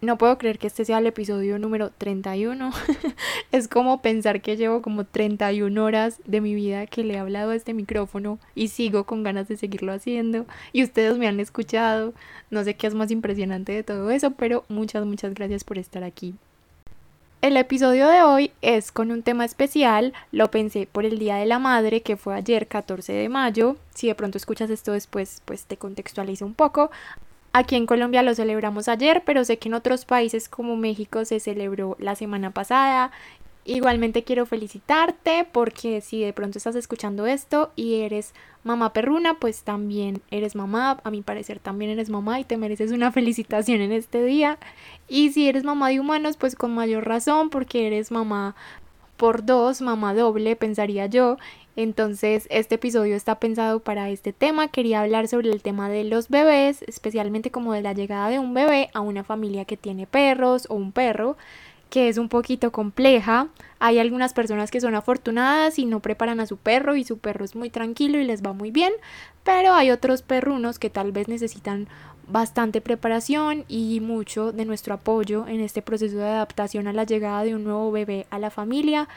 No puedo creer que este sea el episodio número 31. es como pensar que llevo como 31 horas de mi vida que le he hablado a este micrófono y sigo con ganas de seguirlo haciendo. Y ustedes me han escuchado. No sé qué es más impresionante de todo eso, pero muchas, muchas gracias por estar aquí. El episodio de hoy es con un tema especial, lo pensé por el Día de la Madre que fue ayer 14 de mayo, si de pronto escuchas esto después pues te contextualizo un poco, Aquí en Colombia lo celebramos ayer, pero sé que en otros países como México se celebró la semana pasada. Igualmente quiero felicitarte porque si de pronto estás escuchando esto y eres mamá perruna, pues también eres mamá, a mi parecer también eres mamá y te mereces una felicitación en este día. Y si eres mamá de humanos, pues con mayor razón porque eres mamá por dos, mamá doble, pensaría yo. Entonces, este episodio está pensado para este tema. Quería hablar sobre el tema de los bebés, especialmente como de la llegada de un bebé a una familia que tiene perros o un perro, que es un poquito compleja. Hay algunas personas que son afortunadas y no preparan a su perro y su perro es muy tranquilo y les va muy bien, pero hay otros perrunos que tal vez necesitan bastante preparación y mucho de nuestro apoyo en este proceso de adaptación a la llegada de un nuevo bebé a la familia.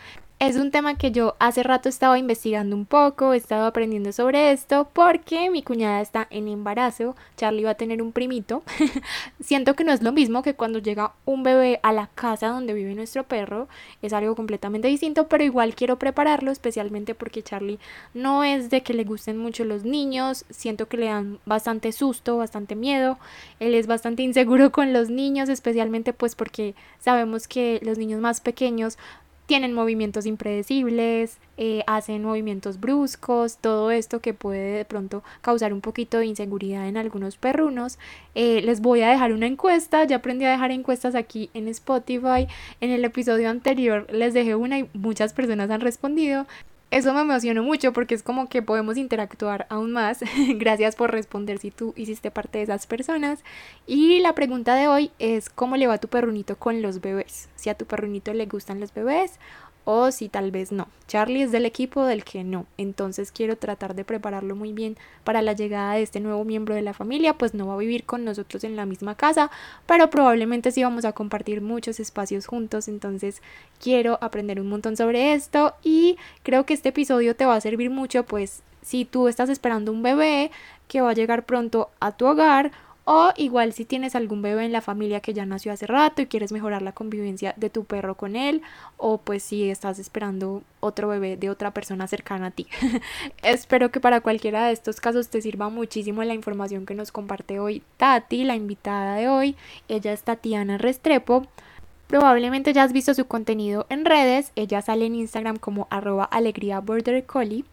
Es un tema que yo hace rato estaba investigando un poco, he estado aprendiendo sobre esto porque mi cuñada está en embarazo, Charlie va a tener un primito. Siento que no es lo mismo que cuando llega un bebé a la casa donde vive nuestro perro, es algo completamente distinto, pero igual quiero prepararlo especialmente porque Charlie no es de que le gusten mucho los niños, siento que le dan bastante susto, bastante miedo, él es bastante inseguro con los niños, especialmente pues porque sabemos que los niños más pequeños tienen movimientos impredecibles, eh, hacen movimientos bruscos, todo esto que puede de pronto causar un poquito de inseguridad en algunos perrunos. Eh, les voy a dejar una encuesta, ya aprendí a dejar encuestas aquí en Spotify. En el episodio anterior les dejé una y muchas personas han respondido. Eso me emocionó mucho porque es como que podemos interactuar aún más. Gracias por responder si tú hiciste parte de esas personas. Y la pregunta de hoy es ¿cómo le va a tu perrunito con los bebés? Si a tu perrunito le gustan los bebés o si tal vez no. Charlie es del equipo del que no, entonces quiero tratar de prepararlo muy bien para la llegada de este nuevo miembro de la familia, pues no va a vivir con nosotros en la misma casa, pero probablemente sí vamos a compartir muchos espacios juntos, entonces quiero aprender un montón sobre esto y creo que este episodio te va a servir mucho, pues si tú estás esperando un bebé que va a llegar pronto a tu hogar, o igual si tienes algún bebé en la familia que ya nació hace rato y quieres mejorar la convivencia de tu perro con él. O pues si estás esperando otro bebé de otra persona cercana a ti. Espero que para cualquiera de estos casos te sirva muchísimo la información que nos comparte hoy Tati, la invitada de hoy. Ella es Tatiana Restrepo. Probablemente ya has visto su contenido en redes. Ella sale en Instagram como arroba alegría border collie.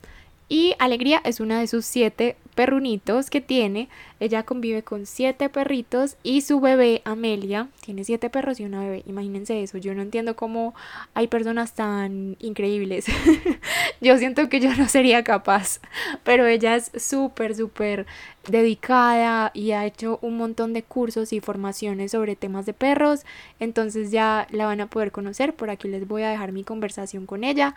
Y Alegría es una de sus siete perrunitos que tiene. Ella convive con siete perritos y su bebé Amelia tiene siete perros y una bebé. Imagínense eso. Yo no entiendo cómo hay personas tan increíbles. yo siento que yo no sería capaz. Pero ella es súper, súper dedicada y ha hecho un montón de cursos y formaciones sobre temas de perros. Entonces ya la van a poder conocer. Por aquí les voy a dejar mi conversación con ella.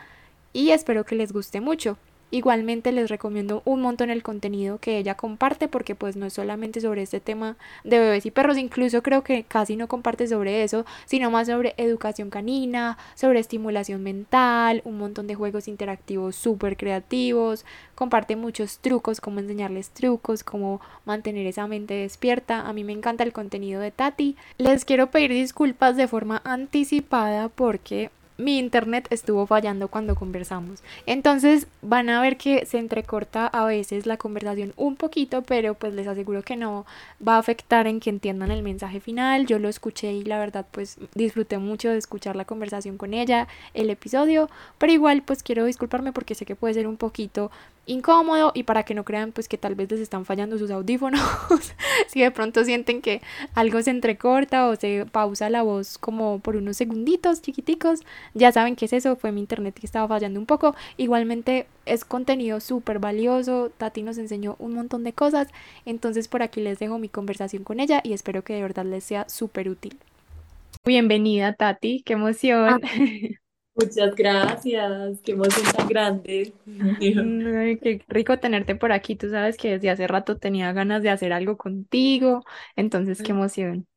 Y espero que les guste mucho. Igualmente les recomiendo un montón el contenido que ella comparte porque pues no es solamente sobre este tema de bebés y perros, incluso creo que casi no comparte sobre eso, sino más sobre educación canina, sobre estimulación mental, un montón de juegos interactivos súper creativos, comparte muchos trucos, cómo enseñarles trucos, cómo mantener esa mente despierta. A mí me encanta el contenido de Tati. Les quiero pedir disculpas de forma anticipada porque mi internet estuvo fallando cuando conversamos. Entonces van a ver que se entrecorta a veces la conversación un poquito, pero pues les aseguro que no va a afectar en que entiendan el mensaje final. Yo lo escuché y la verdad pues disfruté mucho de escuchar la conversación con ella, el episodio, pero igual pues quiero disculparme porque sé que puede ser un poquito incómodo y para que no crean pues que tal vez les están fallando sus audífonos. Si de pronto sienten que algo se entrecorta o se pausa la voz como por unos segunditos chiquiticos ya saben que es eso fue mi internet que estaba fallando un poco. Igualmente es contenido súper valioso Tati nos enseñó un montón de cosas entonces por aquí les dejo mi conversación con ella y espero que de verdad les sea súper útil. Bienvenida Tati qué emoción. Ah, Muchas gracias, qué emoción tan grande. qué rico tenerte por aquí. Tú sabes que desde hace rato tenía ganas de hacer algo contigo, entonces qué emoción.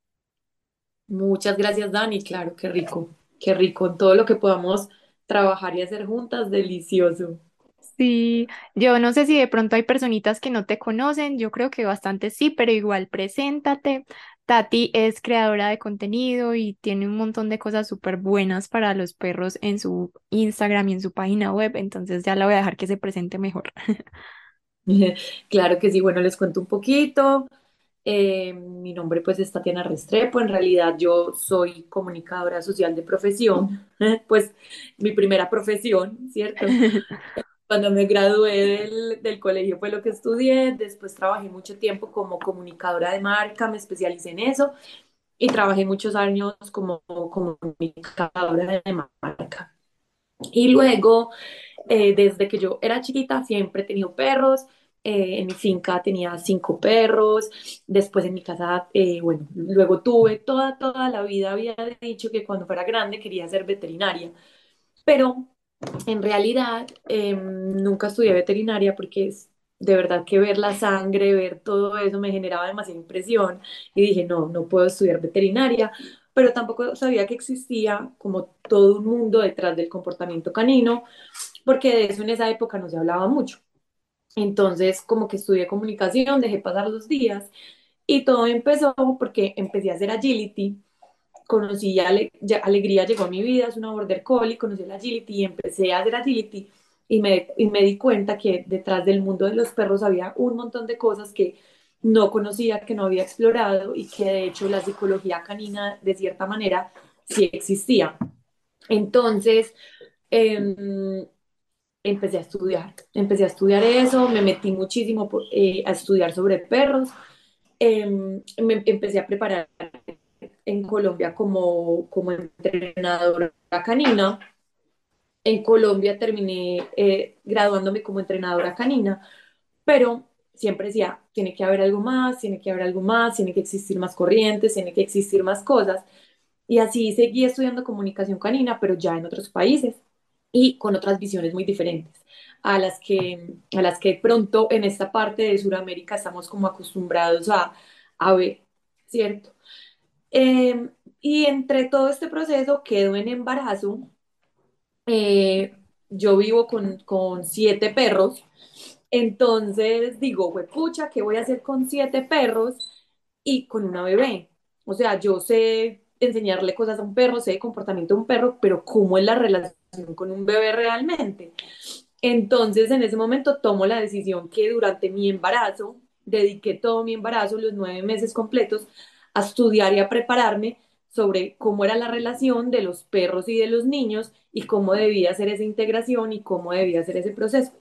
Muchas gracias, Dani. Claro, qué rico, qué rico. Todo lo que podamos trabajar y hacer juntas, delicioso. Sí, yo no sé si de pronto hay personitas que no te conocen, yo creo que bastante sí, pero igual preséntate. Tati es creadora de contenido y tiene un montón de cosas súper buenas para los perros en su Instagram y en su página web, entonces ya la voy a dejar que se presente mejor. Claro que sí, bueno, les cuento un poquito. Eh, mi nombre pues es Tatiana Restrepo, en realidad yo soy comunicadora social de profesión, pues mi primera profesión, ¿cierto? Cuando me gradué del, colegio fue lo que estudié, después trabajé mucho tiempo como comunicadora de marca, me especialicé en eso y trabajé muchos años como comunicadora de marca. Y luego, eh, desde que yo era chiquita, siempre he tenido perros. Eh, en mi finca tenía cinco perros. Después en mi casa, eh, bueno, luego tuve toda, toda la vida, había dicho que cuando fuera grande quería ser veterinaria. Pero en realidad em, nunca estudié veterinaria porque es de verdad que ver la sangre, ver todo eso me generaba demasiada impresión y dije, no, no puedo estudiar veterinaria, pero tampoco sabía que existía como todo un mundo detrás del comportamiento canino, porque de eso en esa época no se hablaba mucho. Entonces, como que estudié comunicación, dejé pasar los días y todo empezó porque empecé a hacer agility conocí Alegría, llegó a mi vida, es una border collie, conocí la agility y empecé a hacer agility y me, y me di cuenta que detrás del mundo de los perros había un montón de cosas que no conocía, que no había explorado y que de hecho la psicología canina de cierta manera sí existía. Entonces, em, empecé a estudiar, empecé a estudiar eso, me metí muchísimo eh, a estudiar sobre perros, em, me empecé a preparar en Colombia como, como entrenadora canina. En Colombia terminé eh, graduándome como entrenadora canina, pero siempre decía, tiene que haber algo más, tiene que haber algo más, tiene que existir más corrientes, tiene que existir más cosas. Y así seguí estudiando comunicación canina, pero ya en otros países y con otras visiones muy diferentes a las que, a las que pronto en esta parte de Sudamérica estamos como acostumbrados a, a ver, ¿cierto? Em, y entre todo este proceso quedo en embarazo. Eh, yo vivo con, con, siete perros. Entonces digo, pucha, ¿qué voy a hacer con siete perros y con una bebé? O sea, yo sé enseñarle cosas a un perro, sé el comportamiento de un perro, pero ¿cómo es la relación con un bebé realmente? Entonces, en ese momento tomo la decisión que durante mi embarazo, dediqué todo mi embarazo, los nueve meses completos, a estudiar y a prepararme sobre cómo era la relación de los perros y de los niños y cómo debía ser esa integración y cómo debía ser ese proceso.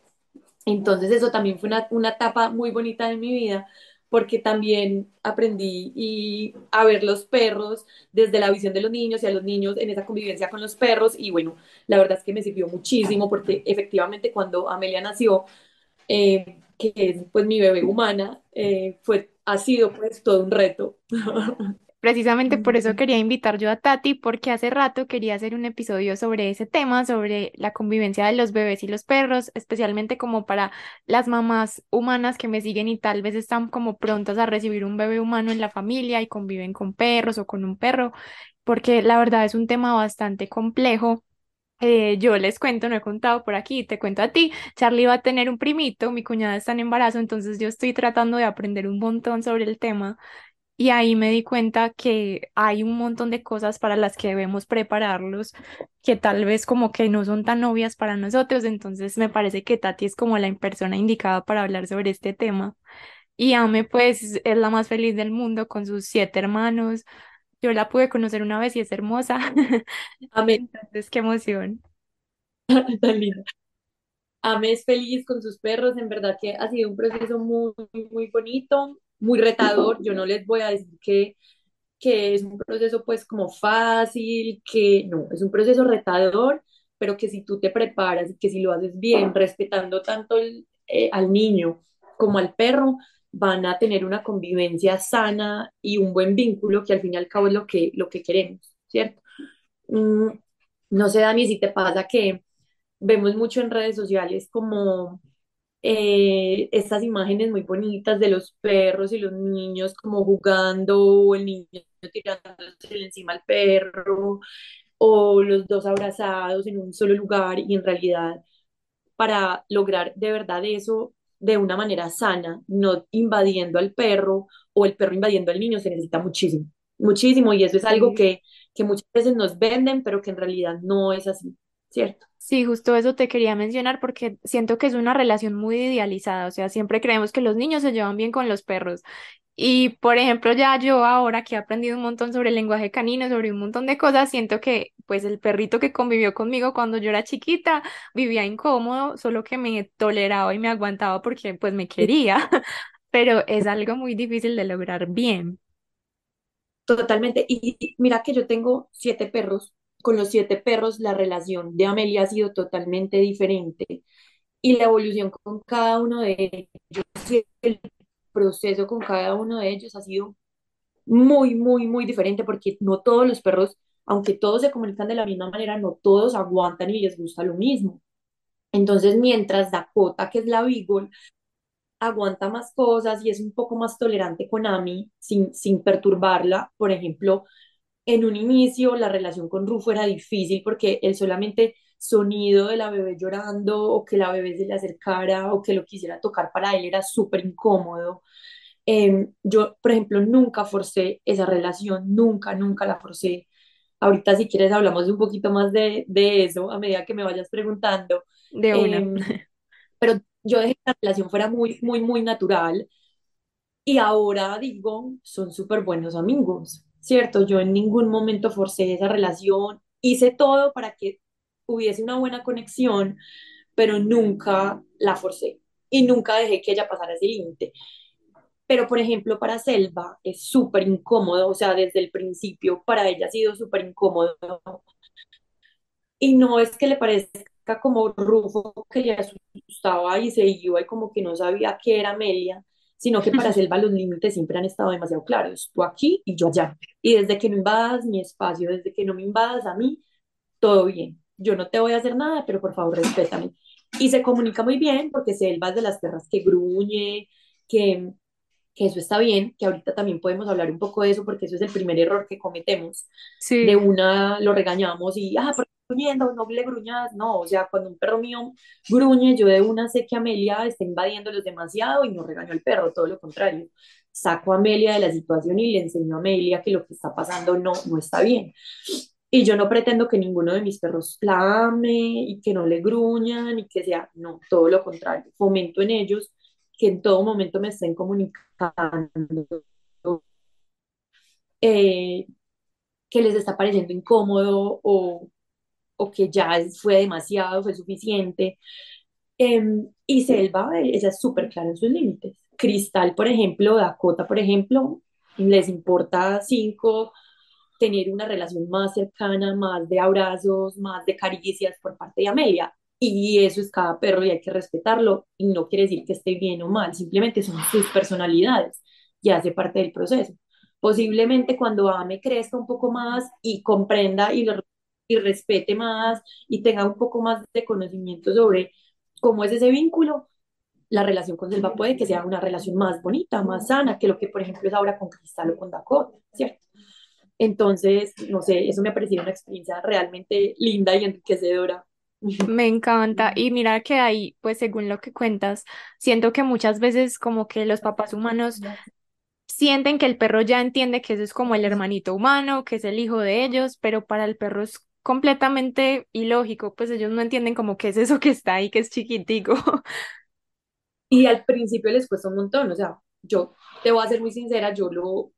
Entonces eso también fue una, una etapa muy bonita de mi vida porque también aprendí y a ver los perros desde la visión de los niños y a los niños en esa convivencia con los perros y bueno, la verdad es que me sirvió muchísimo porque efectivamente cuando Amelia nació, eh, que es pues mi bebé humana, eh, fue ha sido pues todo un reto. Precisamente por eso quería invitar yo a Tati, porque hace rato quería hacer un episodio sobre ese tema, sobre la convivencia de los bebés y los perros, especialmente como para las mamás humanas que me siguen y tal vez están como prontas a recibir un bebé humano en la familia y conviven con perros o con un perro, porque la verdad es un tema bastante complejo eh, yo les cuento, no he contado por aquí, te cuento a ti, Charlie va a tener un primito, mi cuñada está en embarazo, entonces yo estoy tratando de aprender un montón sobre el tema. Y ahí me di cuenta que hay un montón de cosas para las que debemos prepararlos, que tal vez como que no son tan obvias para nosotros, entonces me parece que Tati es como la persona indicada para hablar sobre este tema. Y Ame pues es la más feliz del mundo con sus siete hermanos, yo la pude conocer una vez y es hermosa. Amén. Entonces, qué emoción. Tan linda. Ame es feliz con sus perros, en verdad que ha sido un proceso muy, muy bonito, muy retador. Yo no les voy a decir que, que es un proceso pues como fácil, que no, es un proceso retador, pero que si tú te preparas y que si lo haces bien, respetando tanto el- eh, al niño como al perro, van a tener una convivencia sana y un buen vínculo que al fin y al cabo es lo que, lo que queremos, ¿cierto? Mm, no sé, Dani, si te pasa que vemos mucho en redes sociales como eh, estas imágenes muy bonitas de los perros y los niños como jugando, o el niño tirándose encima al perro, o los dos abrazados en un solo lugar, y en realidad para lograr de verdad eso de una manera sana, no invadiendo al perro o el perro invadiendo al niño, se necesita muchísimo, muchísimo, y eso es algo que, que muchas veces nos venden, pero que en realidad no es así, ¿cierto? Sí, justo eso te quería mencionar porque siento que es una relación muy idealizada, o sea, siempre creemos que los niños se llevan bien con los perros. Y, por ejemplo, ya yo ahora que he aprendido un montón sobre el lenguaje canino, sobre un montón de cosas, siento que pues el perrito que convivió conmigo cuando yo era chiquita vivía incómodo, solo que me toleraba y me aguantaba porque pues me quería, pero es algo muy difícil de lograr bien. Totalmente. Y mira que yo tengo siete perros. Con los siete perros la relación de Amelia ha sido totalmente diferente. Y la evolución con cada uno de ellos, el proceso con cada uno de ellos ha sido muy, muy, muy diferente porque no todos los perros, aunque todos se comunican de la misma manera, no todos aguantan y les gusta lo mismo. Entonces, mientras Dakota, que es la Beagle, aguanta más cosas y es un poco más tolerante con Ami sin, sin perturbarla, por ejemplo, en un inicio la relación con Rufo era difícil porque el solamente sonido de la bebé llorando o que la bebé se le acercara o que lo quisiera tocar para él era súper incómodo. Eh, yo, por ejemplo, nunca forcé esa relación, nunca, nunca la forcé. Ahorita, si quieres, hablamos un poquito más de, de eso a medida que me vayas preguntando. De una. Eh, pero yo dejé que la relación fuera muy, muy, muy natural y ahora digo, son súper buenos amigos, ¿cierto? Yo en ningún momento forcé esa relación, hice todo para que hubiese una buena conexión, pero nunca la forcé y nunca dejé que ella pasara ese límite. Pero, por ejemplo, para Selva es súper incómodo, o sea, desde el principio para ella ha sido súper incómodo y no es que le parezca como Rufo que le asustaba y se iba y como que no sabía qué era Amelia, sino que para Selva los límites siempre han estado demasiado claros, tú aquí y yo allá. Y desde que no invadas mi espacio, desde que no me invadas a mí, todo bien. Yo no te voy a hacer nada, pero por favor respétame. Y se comunica muy bien porque Selva es de las perras que gruñe, que, que eso está bien, que ahorita también podemos hablar un poco de eso porque eso es el primer error que cometemos de Sí. una lo regañamos y, ah, ¿por qué gruñendo? No le gruñas. No, o sea, cuando un perro mío gruñe, yo de una sé que Amelia está invadiéndolos demasiado y no regaño al perro, todo lo contrario. Saco a Amelia de la situación y le enseño a Amelia que lo que está pasando no, no está bien. Y yo no pretendo que ninguno de mis perros la ame y que no le gruñan y que sea, no, todo lo contrario. Fomento en ellos que en todo momento me estén comunicando eh, que les está pareciendo incómodo o, o que ya fue demasiado, fue suficiente. Em, y Selva, ella es súper clara en sus límites. Cristal, por ejemplo, Dakota, por ejemplo, les importa cinco tener una relación más cercana, más de abrazos, más de caricias por parte de Amelia. Y eso es cada perro y hay que respetarlo. Y no quiere decir que esté bien o mal, simplemente son sus personalidades y hace parte del proceso. Posiblemente cuando Ame crezca un poco más y comprenda y, lo, y respete más y tenga un poco más de conocimiento sobre cómo es ese vínculo, la relación con Selva puede que sea una relación más bonita, más sana que lo que, por ejemplo, es ahora con Cristal o con Dakota, ¿cierto? Entonces, no sé, eso me ha parecido una experiencia realmente linda y enriquecedora. Me encanta. Y mira que ahí, pues según lo que cuentas, siento que muchas veces como que los papás humanos sienten que el perro ya entiende que eso es como el hermanito humano, que es el hijo de ellos, pero para el perro es completamente ilógico, pues ellos no entienden como qué es eso que está ahí, que es chiquitico. Y al principio les cuesta un montón, o sea, yo te voy a ser muy sincera, yo lo,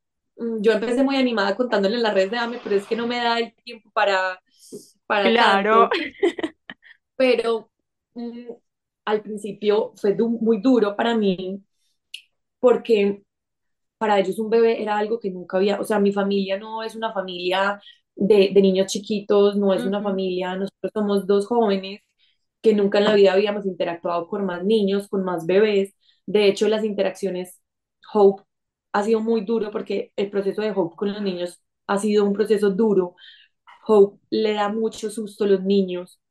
yo empecé muy animada contándole en las redes de Dame, pero es que no me da el tiempo para, para Claro. tanto, pero mm, al principio fue du- muy duro para mí porque para ellos un bebé era algo que nunca había, o sea, mi familia no es una familia de, de niños chiquitos, no es una familia, nosotros somos dos jóvenes que nunca en la vida habíamos interactuado con más niños, con más bebés. De hecho, las interacciones, Hope ha sido muy duro porque el proceso de Hope con los niños ha sido un proceso duro. Hope le da mucho susto a los niños.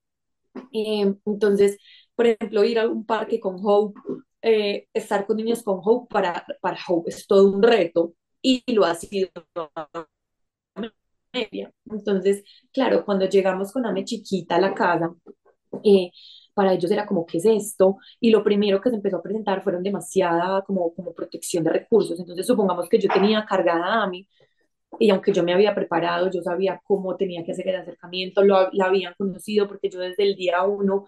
Eh, entonces, por ejemplo, ir a un parque con Hope, eh, estar con niños con Hope para, para Hope es todo un reto y lo ha sido. Entonces, claro, cuando llegamos con Ame chiquita a la casa, eh, para ellos era como, ¿qué es esto? Y lo primero que se empezó a presentar fueron demasiada como, como protección de recursos. Entonces, supongamos que yo tenía cargada a Ame y aunque yo me había preparado, yo sabía cómo tenía que hacer el acercamiento, lo, la habían conocido porque yo desde el día uno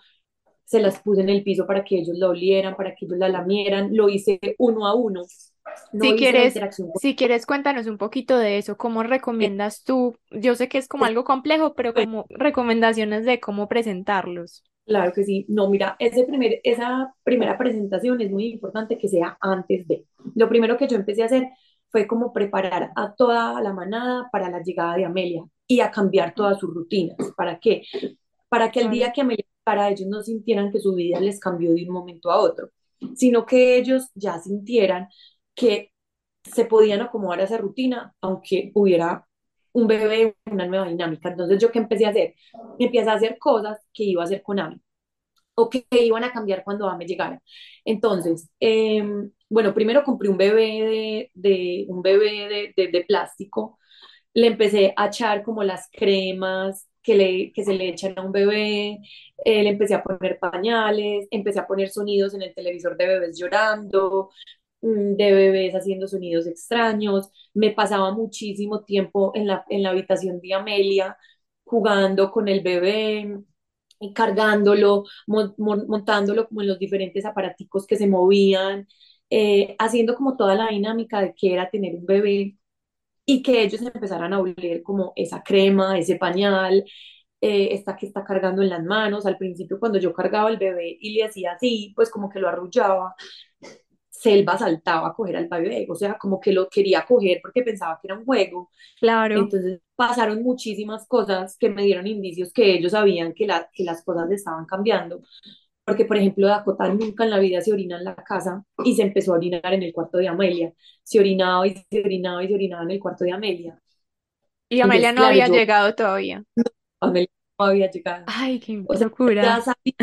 se las puse en el piso para que ellos la olieran, para que ellos la lamieran, lo hice uno a uno, no Si quieres, si quieres, cuéntanos un poquito de eso. ¿Cómo recomiendas tú? Yo sé que es como algo complejo, pero como recomendaciones de cómo presentarlos. Claro que sí. No, mira, ese primer, esa primera presentación es muy importante que sea antes de. Lo primero que yo empecé a hacer fue como preparar a toda la manada para la llegada de Amelia y a cambiar todas sus rutinas. ¿Para qué? Para que el día que Amelia para ellos no sintieran que su vida les cambió de un momento a otro, sino que ellos ya sintieran que se podían acomodar a esa rutina, aunque hubiera un bebé, una nueva dinámica. Entonces, ¿yo qué empecé a hacer? Empecé a hacer cosas que iba a hacer con Ame o que iban a cambiar cuando Ame llegara. Entonces, eh, bueno, primero compré un bebé de, de un bebé de, de, de, plástico, le empecé a echar como las cremas que, le, que se le echan a un bebé, eh, le empecé a poner pañales, empecé a poner sonidos en el televisor de bebés llorando, de bebés haciendo sonidos extraños, me pasaba muchísimo tiempo en la, en la habitación de Amelia jugando con el bebé, cargándolo, mon- mon- montándolo como en los diferentes aparaticos que se movían, eh, haciendo como toda la dinámica de que era tener un bebé y que ellos empezaran a oler como esa crema, ese pañal, eh, esta que está cargando en las manos. Al principio cuando yo cargaba el bebé y le hacía así, pues como que lo arrullaba, Selva saltaba a coger al bebé, o sea, como que lo quería coger porque pensaba que era un juego. Claro. Entonces pasaron muchísimas cosas que me dieron indicios que ellos sabían que, la, que las cosas estaban cambiando. Porque, por ejemplo, Dakota nunca en la vida se orina en la casa y se empezó a orinar en el cuarto de Amelia. Se orinaba y se orinaba y se orinaba en el cuarto de Amelia. Y Amelia Entonces, no claro, había yo, llegado todavía. Amelia no había llegado. Ay, qué O sea, ya locura. sabía,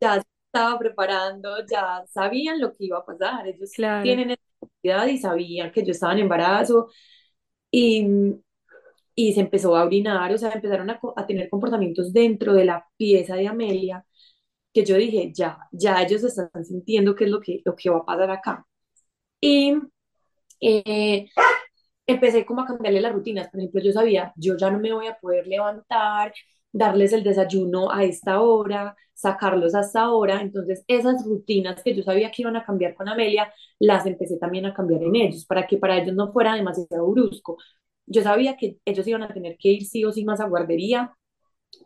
ya estaba preparando, ya sabían lo que iba a pasar. Ellos Claro. tienen seguridad y sabían que yo estaba en embarazo y, y se empezó a orinar, o sea, empezaron a, a tener comportamientos dentro de la pieza de Amelia que yo dije, ya, ya ellos están sintiendo qué es lo que, lo que va a pasar acá. Y eh, empecé como a cambiarle las rutinas. Por ejemplo, yo sabía, yo ya no me voy a poder levantar, darles el desayuno a esta hora, sacarlos hasta ahora. Entonces, esas rutinas que yo sabía que iban a cambiar con Amelia, las empecé también a cambiar en ellos, para que para ellos no fuera demasiado brusco. Yo sabía que ellos iban a tener que ir sí o sí más a guardería,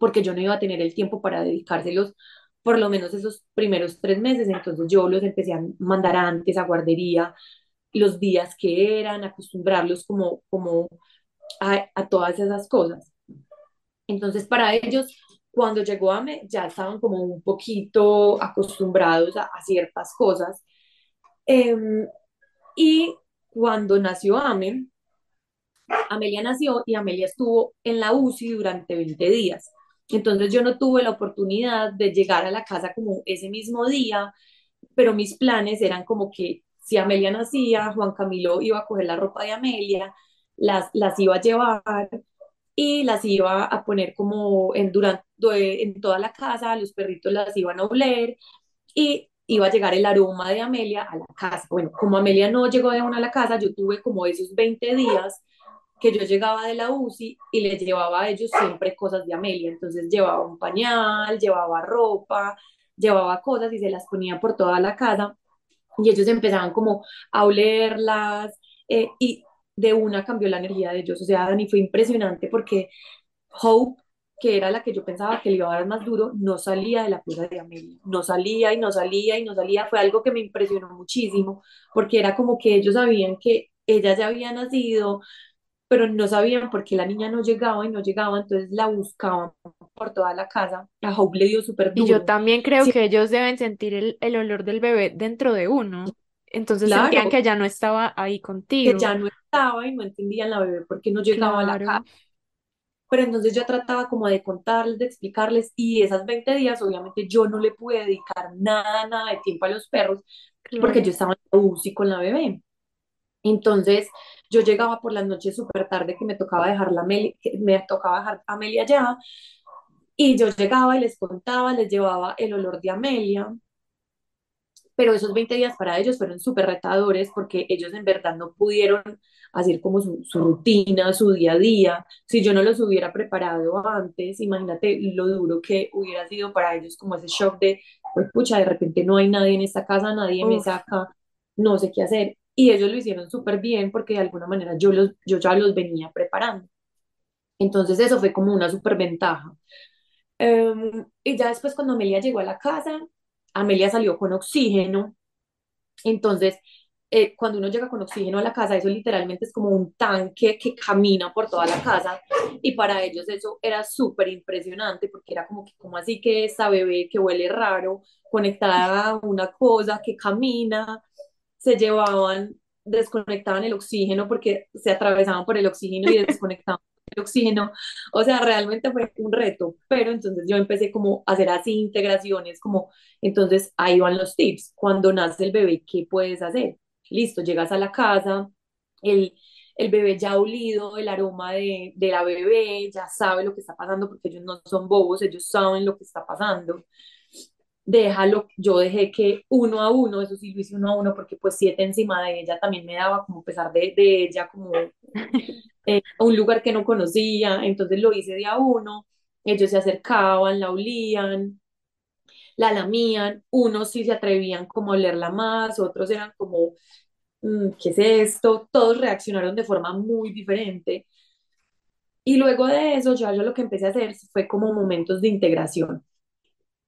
porque yo no iba a tener el tiempo para dedicárselos por lo menos esos primeros tres meses, entonces yo los empecé a mandar antes a guardería, los días que eran, acostumbrarlos como, como a, a todas esas cosas. Entonces, para ellos, cuando llegó AME, ya estaban como un poquito acostumbrados a, ciertas cosas. Eh, y cuando nació AME, Amelia nació y Amelia estuvo en la UCI durante 20 días. Entonces yo no tuve la oportunidad de llegar a la casa como ese mismo día, pero mis planes eran como que si Amelia nacía, Juan Camilo iba a coger la ropa de Amelia, las, las iba a llevar y las iba a poner como en, durante, en toda la casa, los perritos las iban a oler y iba a llegar el aroma de Amelia a la casa. Bueno, como Amelia no llegó de una a la casa, yo tuve como esos 20 días que yo llegaba de la UCI y les llevaba a ellos siempre cosas de Amelia. Entonces llevaba un pañal, llevaba ropa, llevaba cosas y se las ponía por toda la casa y ellos empezaban como a olerlas eh, y de una cambió la energía de ellos. O sea, Dani, fue impresionante porque Hope que era la que yo pensaba que le iba a dar más duro, no salía de la pieza de Amelia, no salía y no salía y no salía, fue algo que me impresionó muchísimo, porque era como que ellos sabían que ella ya había nacido, pero no sabían por qué la niña no llegaba y no llegaba, entonces la buscaban por toda la casa. A Hope le dio súper Y yo duro. también creo Sí, que ellos deben sentir el, el olor del bebé dentro de uno. Entonces sentían claro, que ya no estaba ahí que contigo. ya no estaba y no entendían la bebé por qué no llegaba a la Claro, casa. Pero entonces yo trataba como de contarles, de explicarles, y esas 20 días obviamente yo no le pude dedicar nada, nada de tiempo a los perros, porque claro. yo estaba en la UCI con la bebé. Entonces yo llegaba por las noches súper tarde que me tocaba dejar la Meli- que me tocaba dejar a Amelia allá, y yo llegaba y les contaba, les llevaba el olor de Amelia, pero esos 20 días para ellos fueron súper retadores porque ellos en verdad no pudieron hacer como su, su, rutina, su día a día. Si yo no los hubiera preparado antes, imagínate lo duro que hubiera sido para ellos como ese shock de, pues pucha, de repente no hay nadie en esta casa, nadie me Uf, saca, no sé qué hacer. Y ellos lo hicieron súper bien porque de alguna manera yo, los, yo ya los venía preparando. Entonces eso fue como una súper ventaja. Um, y ya después cuando Amelia llegó a la casa, Amelia salió con oxígeno. Entonces, eh, cuando uno llega con oxígeno a la casa, eso literalmente es como un tanque que camina por toda la casa. Y para ellos eso era súper impresionante porque era como que, como así que esta bebé que huele raro, conectada a una cosa que camina, se llevaban, desconectaban el oxígeno porque se atravesaban por el oxígeno y desconectaban oxígeno. O sea, realmente fue un reto, pero entonces yo empecé como a hacer así integraciones, como entonces ahí van los tips. Cuando nace el bebé, ¿qué puedes hacer? Listo, llegas a la casa, el, el bebé ya ha olido el aroma de, de la bebé, ya sabe lo que está pasando porque ellos no son bobos, ellos saben lo que está pasando déjalo, yo dejé que uno a uno, eso sí lo hice uno a uno, porque pues siete encima de ella también me daba como pesar de, de ella, como eh, a un lugar que no conocía, entonces lo hice de a uno, ellos se acercaban, la olían, la lamían, unos sí se atrevían como a olerla más, otros eran como, mm, ¿qué es esto? Todos reaccionaron de forma muy diferente. Y luego de eso, ya yo lo que empecé a hacer fue como momentos de integración.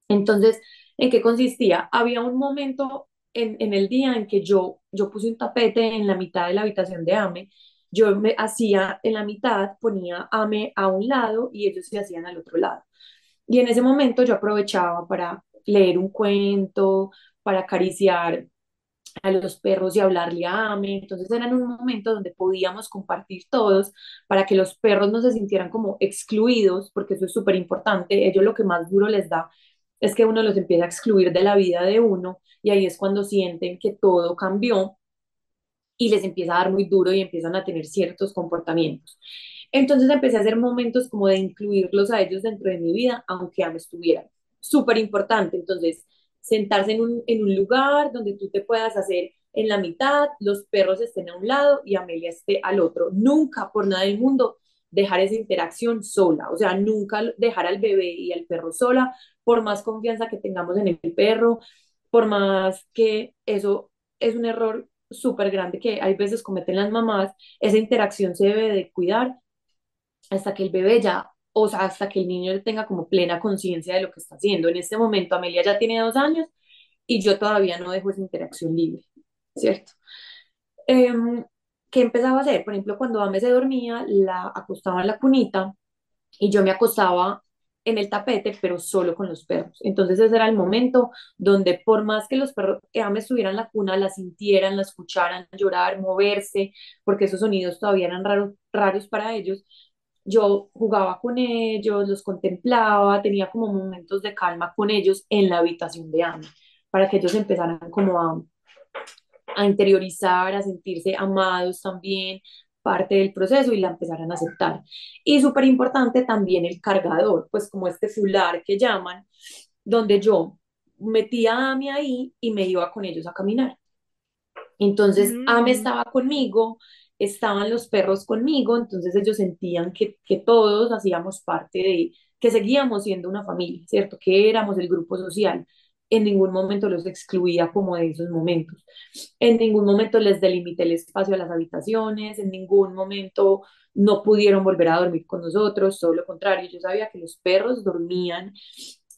Entonces, ¿en qué consistía? Había un momento en, el día en que yo, yo puse un tapete en la mitad de la habitación de Ame. Yo me hacía en la mitad, ponía Ame a un lado y ellos se hacían al otro lado. Y en ese momento yo aprovechaba para leer un cuento, para acariciar a los perros y hablarle a Ame. Entonces era un momento donde podíamos compartir todos para que los perros no se sintieran como excluidos, porque eso es súper importante. Ellos lo que más duro les da es que uno los empieza a excluir de la vida de uno y ahí es cuando sienten que todo cambió y les empieza a dar muy duro y empiezan a tener ciertos comportamientos. Entonces empecé a hacer momentos como de incluirlos a ellos dentro de mi vida, aunque ya no estuvieran. Súper importante. Entonces, sentarse en un, en un lugar donde tú te puedas hacer en la mitad, los perros estén a un lado y Amelia esté al otro. Nunca, por nada del mundo, dejar esa interacción sola. O sea, nunca dejar al bebé y al perro sola, por más confianza que tengamos en el perro, por más que eso es un error súper grande que hay veces cometen las mamás, esa interacción se debe de cuidar hasta que el bebé ya, o sea, hasta que el niño tenga como plena conciencia de lo que está haciendo. En este momento Amelia ya tiene dos años y yo todavía no dejo esa interacción libre, ¿cierto? Eh, ¿Qué empezaba a hacer? Por ejemplo, cuando Ame se dormía, la acostaba en la cunita y yo me acostaba en el tapete, pero solo con los perros. Entonces ese era el momento donde por más que los perros que me estuvieran en la cuna, la sintieran, la escucharan, llorar, moverse, porque esos sonidos todavía eran raros, raros para ellos, yo jugaba con ellos, los contemplaba, tenía como momentos de calma con ellos en la habitación de Ame, para que ellos empezaran como a interiorizar, a sentirse amados también, parte del proceso y la empezaran a aceptar. Y súper importante también el cargador, pues como este fular que llaman, donde yo metía a Ame ahí y me iba con ellos a caminar. Entonces, Ame Mm, estaba conmigo, estaban los perros conmigo, entonces ellos sentían que, que todos hacíamos parte de, que seguíamos siendo una familia, ¿cierto? Que éramos el grupo social. En ningún momento los excluía como de esos momentos. En ningún momento les delimité el espacio a las habitaciones, en ningún momento no pudieron volver a dormir con nosotros, todo lo contrario, yo sabía que los perros dormían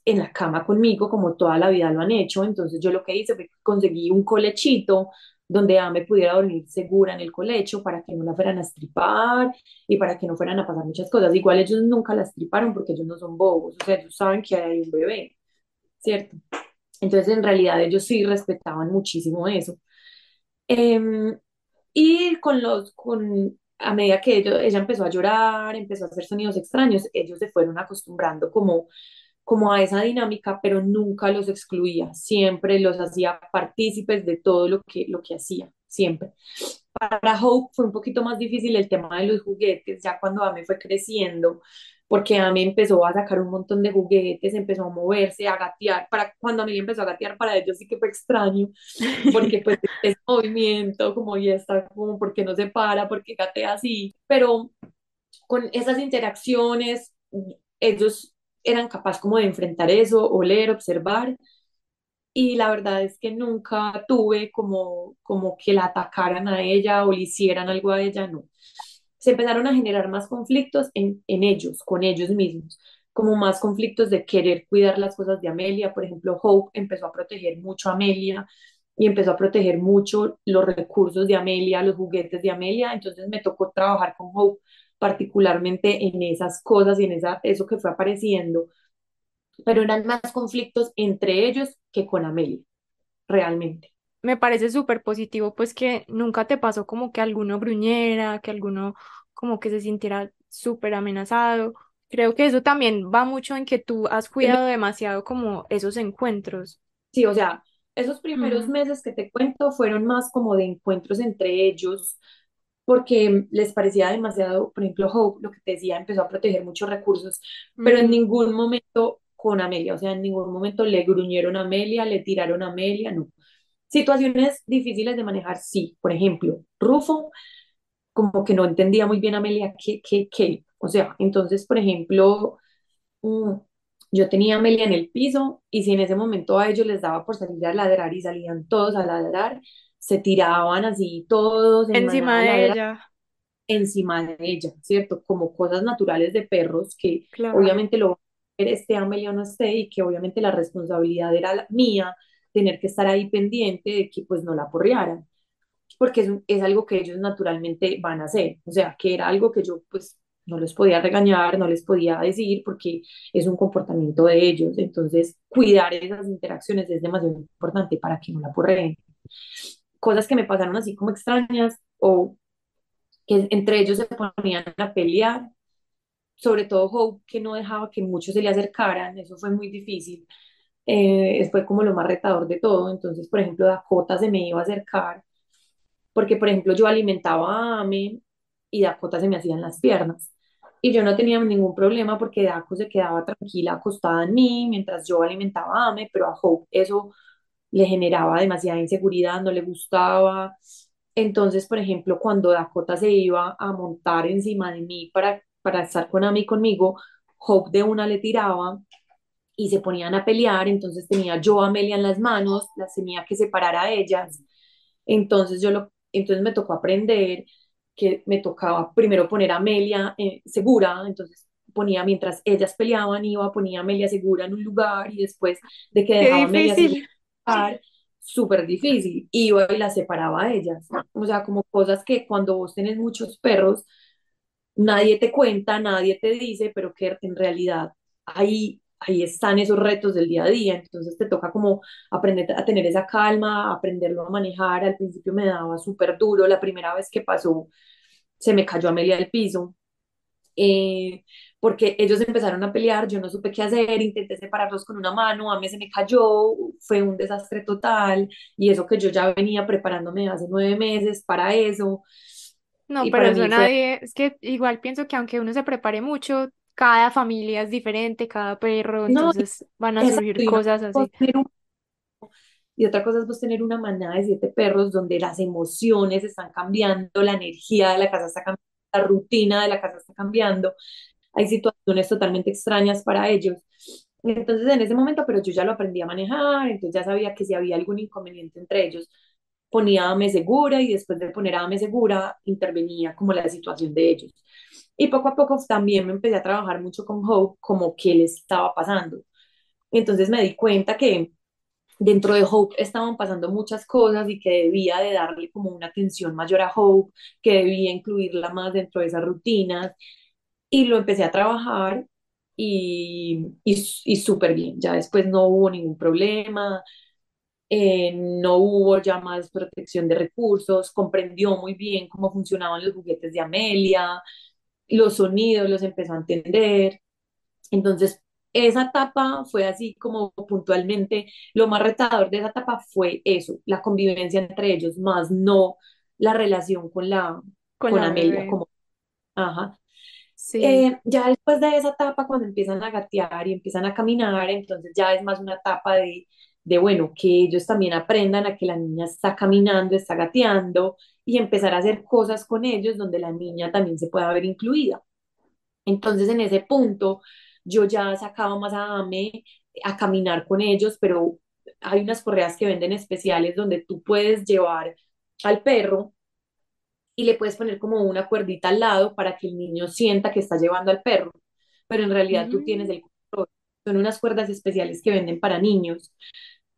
en la cama conmigo como toda la vida lo han hecho, entonces yo lo que hice fue conseguí un colechito donde Ame pudiera dormir segura en el colecho para que no la fueran a estripar y para que no fueran a pasar muchas cosas. Igual ellos nunca la estriparon porque ellos no son bobos, o sea, ellos saben que hay un bebé, ¿cierto? Entonces, en realidad, ellos sí respetaban muchísimo eso. Em, y con los, con, a medida que ellos, ella empezó a llorar, empezó a hacer sonidos extraños, ellos se fueron acostumbrando como, como a esa dinámica, pero nunca los excluía, siempre los hacía partícipes de todo lo que, lo que hacía, siempre. Para Hope fue un poquito más difícil el tema de los juguetes, ya cuando Ame fue creciendo, porque a mí empezó a sacar un montón de juguetes, empezó a moverse, a gatear. Para, cuando a mí empezó a gatear, para ellos sí que fue extraño, porque pues es movimiento, como ya está, como porque no se para, porque gatea así. Pero con esas interacciones, ellos eran capaces como de enfrentar eso, oler, observar. Y la verdad es que nunca tuve como, como que la atacaran a ella o le hicieran algo a ella, no se empezaron a generar más conflictos en, en ellos, con ellos mismos, como más conflictos de querer cuidar las cosas de Amelia. Por ejemplo, Hope empezó a proteger mucho a Amelia y empezó a proteger mucho los recursos de Amelia, los juguetes de Amelia. Entonces me tocó trabajar con Hope particularmente en esas cosas y en esa, eso que fue apareciendo. Pero eran más conflictos entre ellos que con Amelia, realmente me parece súper positivo, pues que nunca te pasó como que alguno gruñera, que alguno como que se sintiera súper amenazado. Creo que eso también va mucho en que tú has cuidado demasiado como esos encuentros. Sí, o sea, esos primeros meses que te cuento fueron más como de encuentros entre ellos, porque les parecía demasiado, por ejemplo, Hope, lo que te decía, empezó a proteger muchos recursos, pero en ningún momento con Amelia, o sea, en ningún momento le gruñeron a Amelia, le tiraron a Amelia, no. Situaciones difíciles de manejar, sí. Por ejemplo, Rufo, como que no entendía muy bien Amelia qué, qué, qué. O sea, entonces, por ejemplo, mm, yo tenía a Amelia en el piso y si en ese momento a ellos les daba por salir a ladrar y salían todos a ladrar, se tiraban así todos encima de ella. Encima de ella, ¿cierto? Como cosas naturales de perros que obviamente lo este Amelia no esté y que obviamente la responsabilidad era mía tener que estar ahí pendiente de que pues no la porrearan, porque es, es algo que ellos naturalmente van a hacer, o sea, que era algo que yo pues no les podía regañar, no les podía decir porque es un comportamiento de ellos. Entonces, cuidar esas interacciones es demasiado importante para que no la porreen. Cosas que me pasaron así como extrañas o que entre ellos se ponían a pelear, sobre todo Hope, que no dejaba que muchos se le acercaran, eso fue muy difícil eh, fue como lo más retador de todo. Entonces, por ejemplo, Dakota se me iba a acercar, porque, por ejemplo, yo alimentaba a Ame y Dakota se me hacía en las piernas. Y yo no tenía ningún problema porque Daco se quedaba tranquila acostada en mí mientras yo alimentaba a Ame, pero a Hope eso le generaba demasiada inseguridad, no le gustaba. Entonces, por ejemplo, cuando Dakota se iba a montar encima de mí para, para estar con Ame y conmigo, Hope de una le tiraba y se ponían a pelear, entonces tenía yo a Amelia en las manos, las tenía que separar a ellas, entonces yo lo, entonces me tocó aprender que me tocaba primero poner a Amelia eh, segura, entonces ponía mientras ellas peleaban, iba, ponía a Amelia segura en un lugar y después de que dejaba a Amelia segura, súper difícil, iba y las separaba a ellas, o sea, como cosas que cuando vos tenés muchos perros, nadie te cuenta, nadie te dice, pero que en realidad ahí ahí están esos retos del día a día, entonces te toca como aprender a tener esa calma, aprenderlo a manejar, al principio me daba súper duro, la primera vez que pasó se me cayó Amelia del piso, eh, porque ellos empezaron a pelear, yo no supe qué hacer, intenté separarlos con una mano, a mí se me cayó, fue un desastre total, y eso que yo ya venía preparándome hace nueve meses para eso. No, pero eso nadie, es que igual pienso que aunque uno se prepare mucho, cada familia es diferente, cada perro, entonces van a surgir cosas así. Y otra cosa es vos tener una manada de siete perros donde las emociones están cambiando, la energía de la casa está cambiando, la rutina de la casa está cambiando. Hay situaciones totalmente extrañas para ellos. Entonces en ese momento, pero yo ya lo aprendí a manejar, entonces ya sabía que si había algún inconveniente entre ellos, ponía a me segura y después de poner a me segura, intervenía como la situación de ellos. Y poco a poco también me empecé a trabajar mucho con Hope, como qué le estaba pasando. Entonces me di cuenta que dentro de Hope estaban pasando muchas cosas y que debía de darle como una atención mayor a Hope, que debía incluirla más dentro de esas rutinas. Y lo empecé a trabajar y, y, y súper bien. Ya después no hubo ningún problema, eh, no hubo ya más protección de recursos, comprendió muy bien cómo funcionaban los juguetes de Amelia, los sonidos los empezó a entender. Entonces, esa etapa fue así como puntualmente, lo más retador de esa etapa fue eso, la convivencia entre ellos, más no la relación con la Con con la Amelia, como, ajá. Sí. Eh, ya después de esa etapa, cuando empiezan a gatear y empiezan a caminar, entonces ya es más una etapa de, de, bueno, que ellos también aprendan a que la niña está caminando, está gateando y empezar a hacer cosas con ellos donde la niña también se pueda ver incluida. Entonces, en ese punto, yo ya sacaba más a Ame a caminar con ellos, pero hay unas correas que venden especiales donde tú puedes llevar al perro y le puedes poner como una cuerdita al lado para que el niño sienta que está llevando al perro, pero en realidad tú tienes Mm, el control. Son unas cuerdas especiales que venden para niños,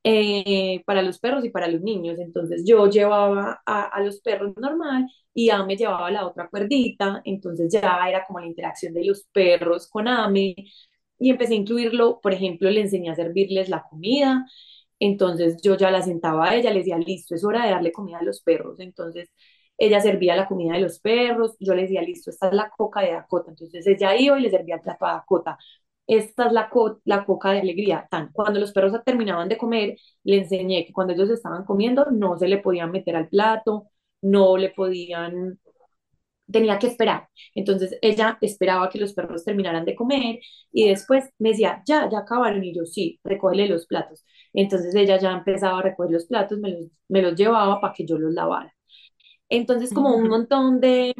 eh, para los perros y para los niños. Entonces yo llevaba a, a los perros normal y Ame llevaba la otra cuerdita, entonces ya era como la interacción de los perros con Ame y empecé a incluirlo, por ejemplo, le enseñé a servirles la comida, entonces yo ya la sentaba a ella, le decía, listo, es hora de darle comida a los perros, entonces ella servía la comida de los perros, yo le decía, listo, esta es la coca de Dakota, entonces ella iba y le servía el plato a Dakota, esta es la, co la coca de alegría, tan, cuando los perros terminaban de comer, le enseñé que cuando ellos estaban comiendo no se le podían meter al plato, no le podían tenía que esperar. Entonces ella esperaba que los perros terminaran de comer y después me decía, ya, ya acabaron y yo sí, recógele los platos. Entonces ella ya empezaba a recoger los platos, me los, me los llevaba para que yo los lavara. Entonces como un montón de,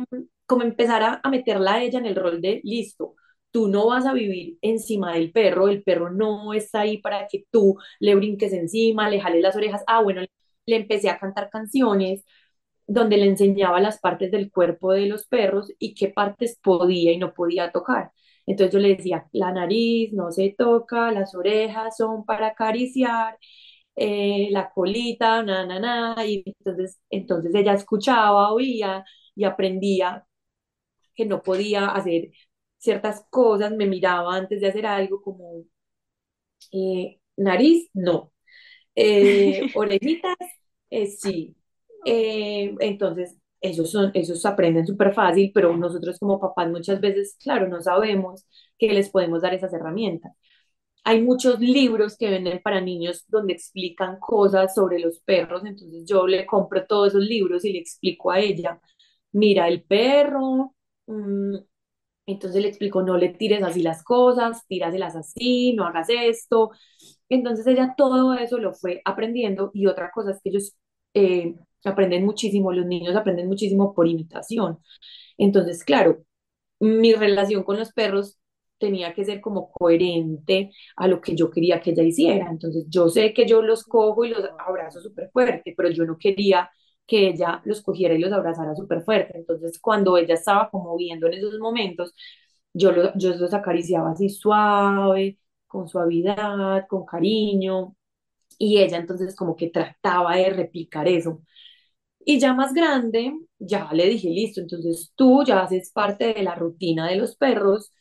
como empezar a, a meterla a ella en el rol de, listo, tú no vas a vivir encima del perro, el perro no está ahí para que tú le brinques encima, le jales las orejas. Ah, bueno, le empecé a cantar canciones donde le enseñaba las partes del cuerpo de los perros y qué partes podía y no podía tocar. Entonces yo le decía, la nariz no se toca, las orejas son para acariciar, eh, la colita, na, na, y entonces, entonces ella escuchaba, oía y aprendía que no podía hacer ciertas cosas, me miraba antes de hacer algo como eh, nariz, no, eh, orejitas, eh, sí. Entonces, ellos, son, ellos aprenden súper fácil, pero nosotros como papás muchas veces, claro, no sabemos que les podemos dar esas herramientas. Hay muchos libros que venden para niños donde explican cosas sobre los perros, entonces yo le compro todos esos libros y le explico a ella, mira el perro, mmm, entonces le explico, no le tires así las cosas, tíraselas así, no hagas esto. Entonces ella todo eso lo fue aprendiendo y otra cosa es que ellos eh, aprenden muchísimo, los niños aprenden muchísimo por imitación. Entonces, claro, mi relación con los perros tenía que ser como coherente a lo que yo quería que ella hiciera. Entonces, yo sé que yo los cojo y los abrazo súper fuerte, pero yo no quería que ella los cogiera y los abrazara súper fuerte. Entonces, cuando ella estaba como viendo en esos momentos, yo, lo, yo los acariciaba así suave, con suavidad, con cariño, y ella entonces como que trataba de replicar eso. Y ya más grande, ya le dije, listo, entonces tú ya haces parte de la rutina de los perros,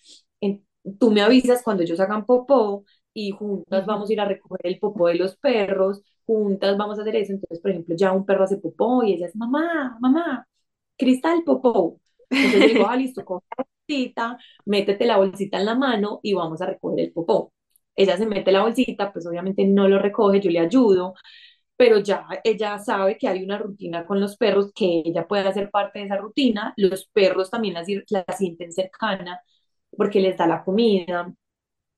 en- tú me avisas cuando ellos hagan popó y juntas vamos a ir a recoger el popó de los perros, juntas vamos a hacer eso. Entonces, por ejemplo, ya un perro hace popó y ella es, mamá, mamá, Cristal popó. Entonces digo, ah, listo, coge la bolsita, métete la bolsita en la mano y vamos a recoger el popó. Ella se mete la bolsita, pues obviamente no lo recoge, yo le ayudo, pero ya ella sabe que hay una rutina con los perros, que ella puede hacer parte de esa rutina, los perros también la, la sienten cercana porque les da la comida.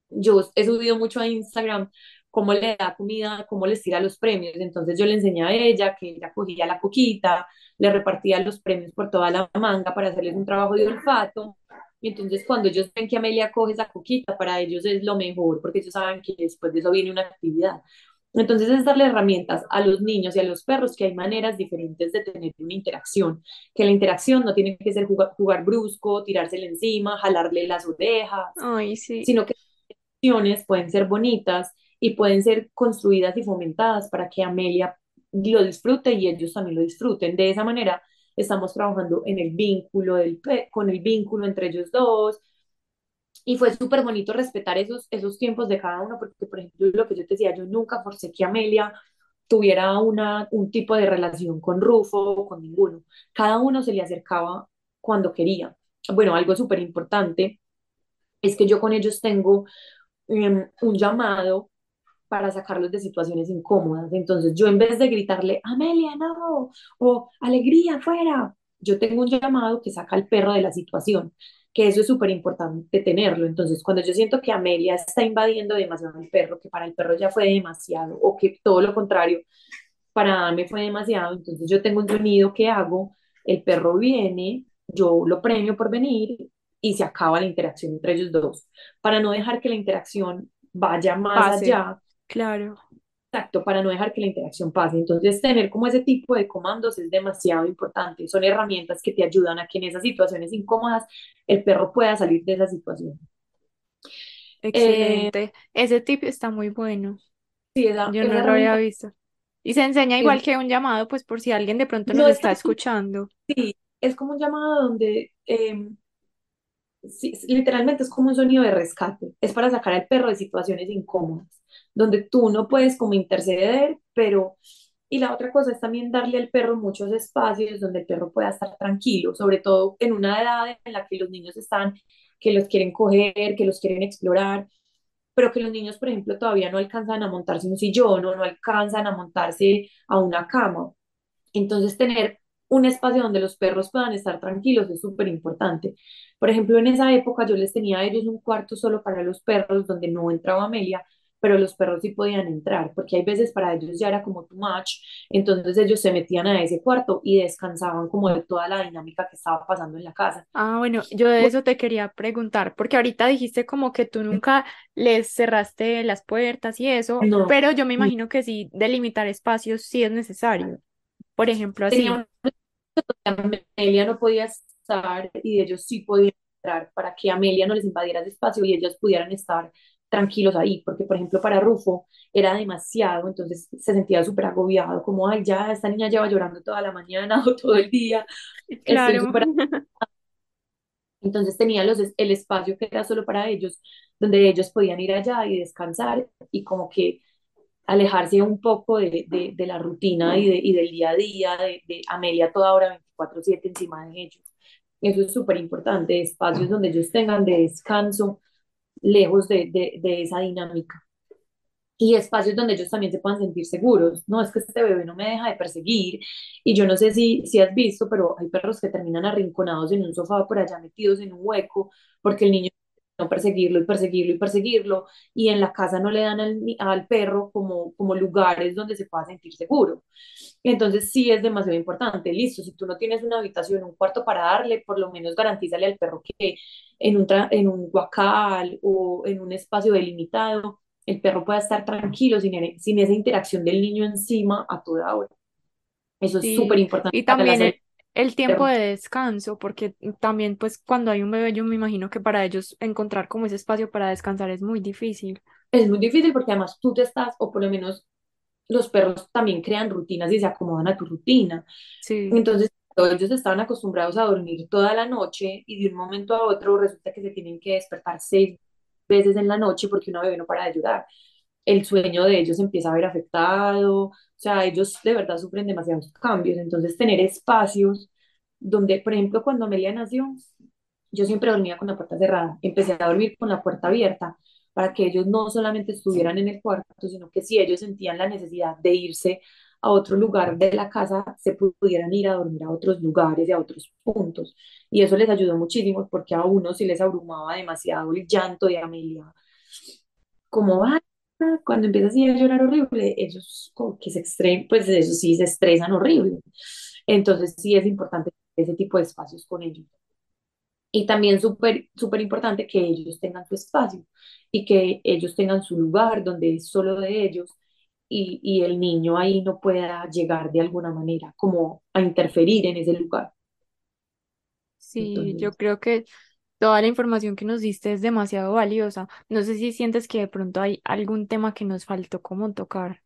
Yo he subido mucho a Instagram cómo le da comida, cómo les tira los premios, entonces yo le enseñé a ella que ella cogía la coquita, le repartía los premios por toda la manga para hacerles un trabajo de olfato Y entonces cuando ellos ven que Amelia coge esa coquita, para ellos es lo mejor, porque ellos saben que después de eso viene una actividad. Entonces es darle herramientas a los niños y a los perros que hay maneras diferentes de tener una interacción, que la interacción no tiene que ser jugar, jugar brusco, tirársele encima, jalarle las orejas, Ay, sí. sino que las pueden ser bonitas y pueden ser construidas y fomentadas para que Amelia lo disfrute y ellos también lo disfruten. De esa manera estamos trabajando en el vínculo del con el vínculo entre ellos dos, y fue súper bonito respetar esos, esos tiempos de cada uno, porque, por ejemplo, lo que yo te decía, yo nunca forcé que Amelia tuviera una, un tipo de relación con Rufo o con ninguno. Cada uno se le acercaba cuando quería. Bueno, algo súper importante es que yo con ellos tengo em, un llamado para sacarlos de situaciones incómodas. Entonces, yo en vez de gritarle, Amelia, no, o alegría, fuera, yo tengo un llamado que saca al perro de la situación, que eso es súper importante tenerlo. Entonces, cuando yo siento que Amelia está invadiendo demasiado al perro, que para el perro ya fue demasiado, o que todo lo contrario, para mí fue demasiado, entonces yo tengo un sonido que hago, el perro viene, yo lo premio por venir y se acaba la interacción entre ellos dos, para no dejar que la interacción vaya más Pase, allá claro. Exacto, para no dejar que la interacción pase. Entonces, tener como ese tipo de comandos es demasiado importante. Son herramientas que te ayudan a que en esas situaciones incómodas el perro pueda salir de esa situación. Eh, Excelente. Ese tip está muy bueno. sí, esa, Yo esa no lo había visto. Y se enseña igual que un llamado, pues por si alguien de pronto nos no es está escuchando. sí, es como un llamado donde eh, sí, sí, literalmente es como un sonido de rescate. Es para sacar al perro de situaciones incómodas, donde tú no puedes como interceder, pero... Y la otra cosa es también darle al perro muchos espacios donde el perro pueda estar tranquilo, sobre todo en una edad en la que los niños están, que los quieren coger, que los quieren explorar, pero que los niños, por ejemplo, todavía no alcanzan a montarse en un sillón o no alcanzan a montarse a una cama. Entonces, tener un espacio donde los perros puedan estar tranquilos es súper importante. Por ejemplo, en esa época yo les tenía a ellos un cuarto solo para los perros donde no entraba Amelia, pero los perros sí podían entrar, porque hay veces para ellos ya era como too much, entonces ellos se metían a ese cuarto y descansaban como de toda la dinámica que estaba pasando en la casa. Ah, bueno, yo de eso te quería preguntar, porque ahorita dijiste como que tú nunca les cerraste las puertas y eso, No, pero yo me imagino que sí, delimitar espacios sí es necesario. Por ejemplo, así. teníamos Amelia no podía estar y ellos sí podían entrar para que Amelia no les invadiera ese espacio y ellos pudieran estar tranquilos ahí, porque por ejemplo para Rufo era demasiado, entonces se sentía súper agobiado, como, ay, ya, esta niña lleva llorando toda la mañana o todo el día, estoy Claro. Entonces tenía los, el espacio que era solo para ellos, donde ellos podían ir allá y descansar y como que alejarse un poco de, de, de la rutina y, de, y, del día a día, de, de Amelia toda hora 24/7 encima de ellos. Eso es súper importante, espacios donde ellos tengan de descanso, lejos de, de, esa dinámica. Y espacios donde ellos también se puedan sentir seguros. No es que este bebé no me deja de perseguir. Y yo no sé si, si has visto, pero hay perros que terminan arrinconados en un sofá por allá metidos en un hueco porque el niño perseguirlo y perseguirlo y perseguirlo, y en la casa no le dan al, al, perro como, como lugares donde se pueda sentir seguro. Entonces sí es demasiado importante, listo, si tú no tienes una habitación, un cuarto para darle, por lo menos garantízale al perro que en un, en un guacal o en un espacio delimitado, el perro pueda estar tranquilo sin, sin esa interacción del niño encima a toda hora. Eso es súper importante y también el, tiempo de descanso, porque también pues cuando hay un bebé yo me imagino que para ellos encontrar como ese espacio para descansar es muy difícil. Es muy difícil porque además tú te estás, o por lo menos los perros también crean rutinas y se acomodan a tu rutina. Sí, Entonces, ellos estaban acostumbrados a dormir toda la noche y de un momento a otro resulta que se tienen que despertar seis veces en la noche porque una bebé no para de llorar. El sueño de ellos empieza a ver afectado, o sea, ellos de verdad sufren demasiados cambios. Entonces, tener espacios donde, por ejemplo, cuando Amelia nació, yo siempre dormía con la puerta cerrada. Empecé a dormir con la puerta abierta para que ellos no solamente estuvieran en el cuarto, sino que si ellos sentían la necesidad de irse a otro lugar de la casa, se pudieran ir a dormir a otros lugares y a otros puntos. Y eso les ayudó muchísimo porque a uno si les abrumaba demasiado el llanto de Amelia. Como va, cuando empieza así a llorar horrible, ellos como que se estresan, pues eso sí, se estresan horrible. Entonces sí es importante ese tipo de espacios con ellos. Y también súper, súper importante que ellos tengan su espacio y que ellos tengan su lugar donde es solo de ellos y, y el niño ahí no pueda llegar de alguna manera como a interferir en ese lugar. Sí, yo Entonces, creo que toda la información que nos diste es demasiado valiosa. No sé si sientes que de pronto hay algún tema que nos faltó como tocar.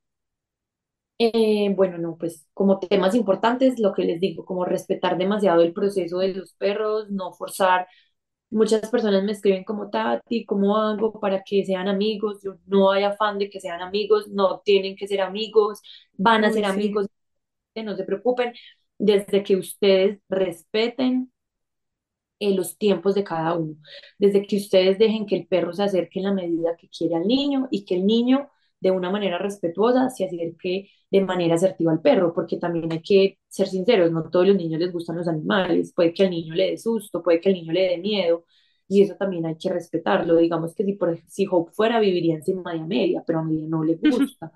eh, bueno, no, pues como temas importantes, lo que les digo, como respetar demasiado el proceso de los perros, no forzar. Muchas personas me escriben como Tati, ¿cómo hago para que sean amigos? Yo no hay afán de que sean amigos, no tienen que ser amigos, van a Uy, ser sí. amigos, no se preocupen, desde que ustedes respeten eh, los tiempos de cada uno, desde que ustedes dejen que el perro se acerque en la medida que quiere al niño y que el niño de una manera respetuosa se acerque de manera asertiva al perro, porque también hay que ser sinceros, no todos los niños les gustan los animales, puede que al niño le dé susto, puede que al niño le dé miedo, y eso también hay que respetarlo. Digamos que si, por, si Hope fuera, viviría encima de Amelia, pero a Amelia no le gusta.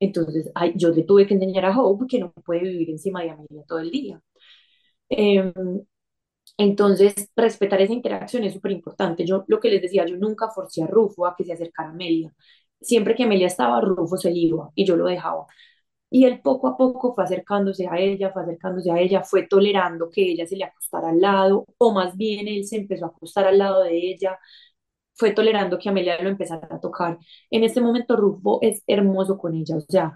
Entonces, ay, yo le tuve que enseñar a Hope que no puede vivir encima de Amelia todo el día. Eh, entonces, respetar esa interacción es súper importante. Yo lo que les decía, yo nunca forcé a Rufo a que se acercara a Amelia. Siempre que Amelia estaba, Rufo se iba y yo lo dejaba. Y él poco a poco fue acercándose a ella, fue acercándose a ella, fue tolerando que ella se le acostara al lado, o más bien él se empezó a acostar al lado de ella, fue tolerando que Amelia lo empezara a tocar. En este momento Rufo es hermoso con ella, o sea,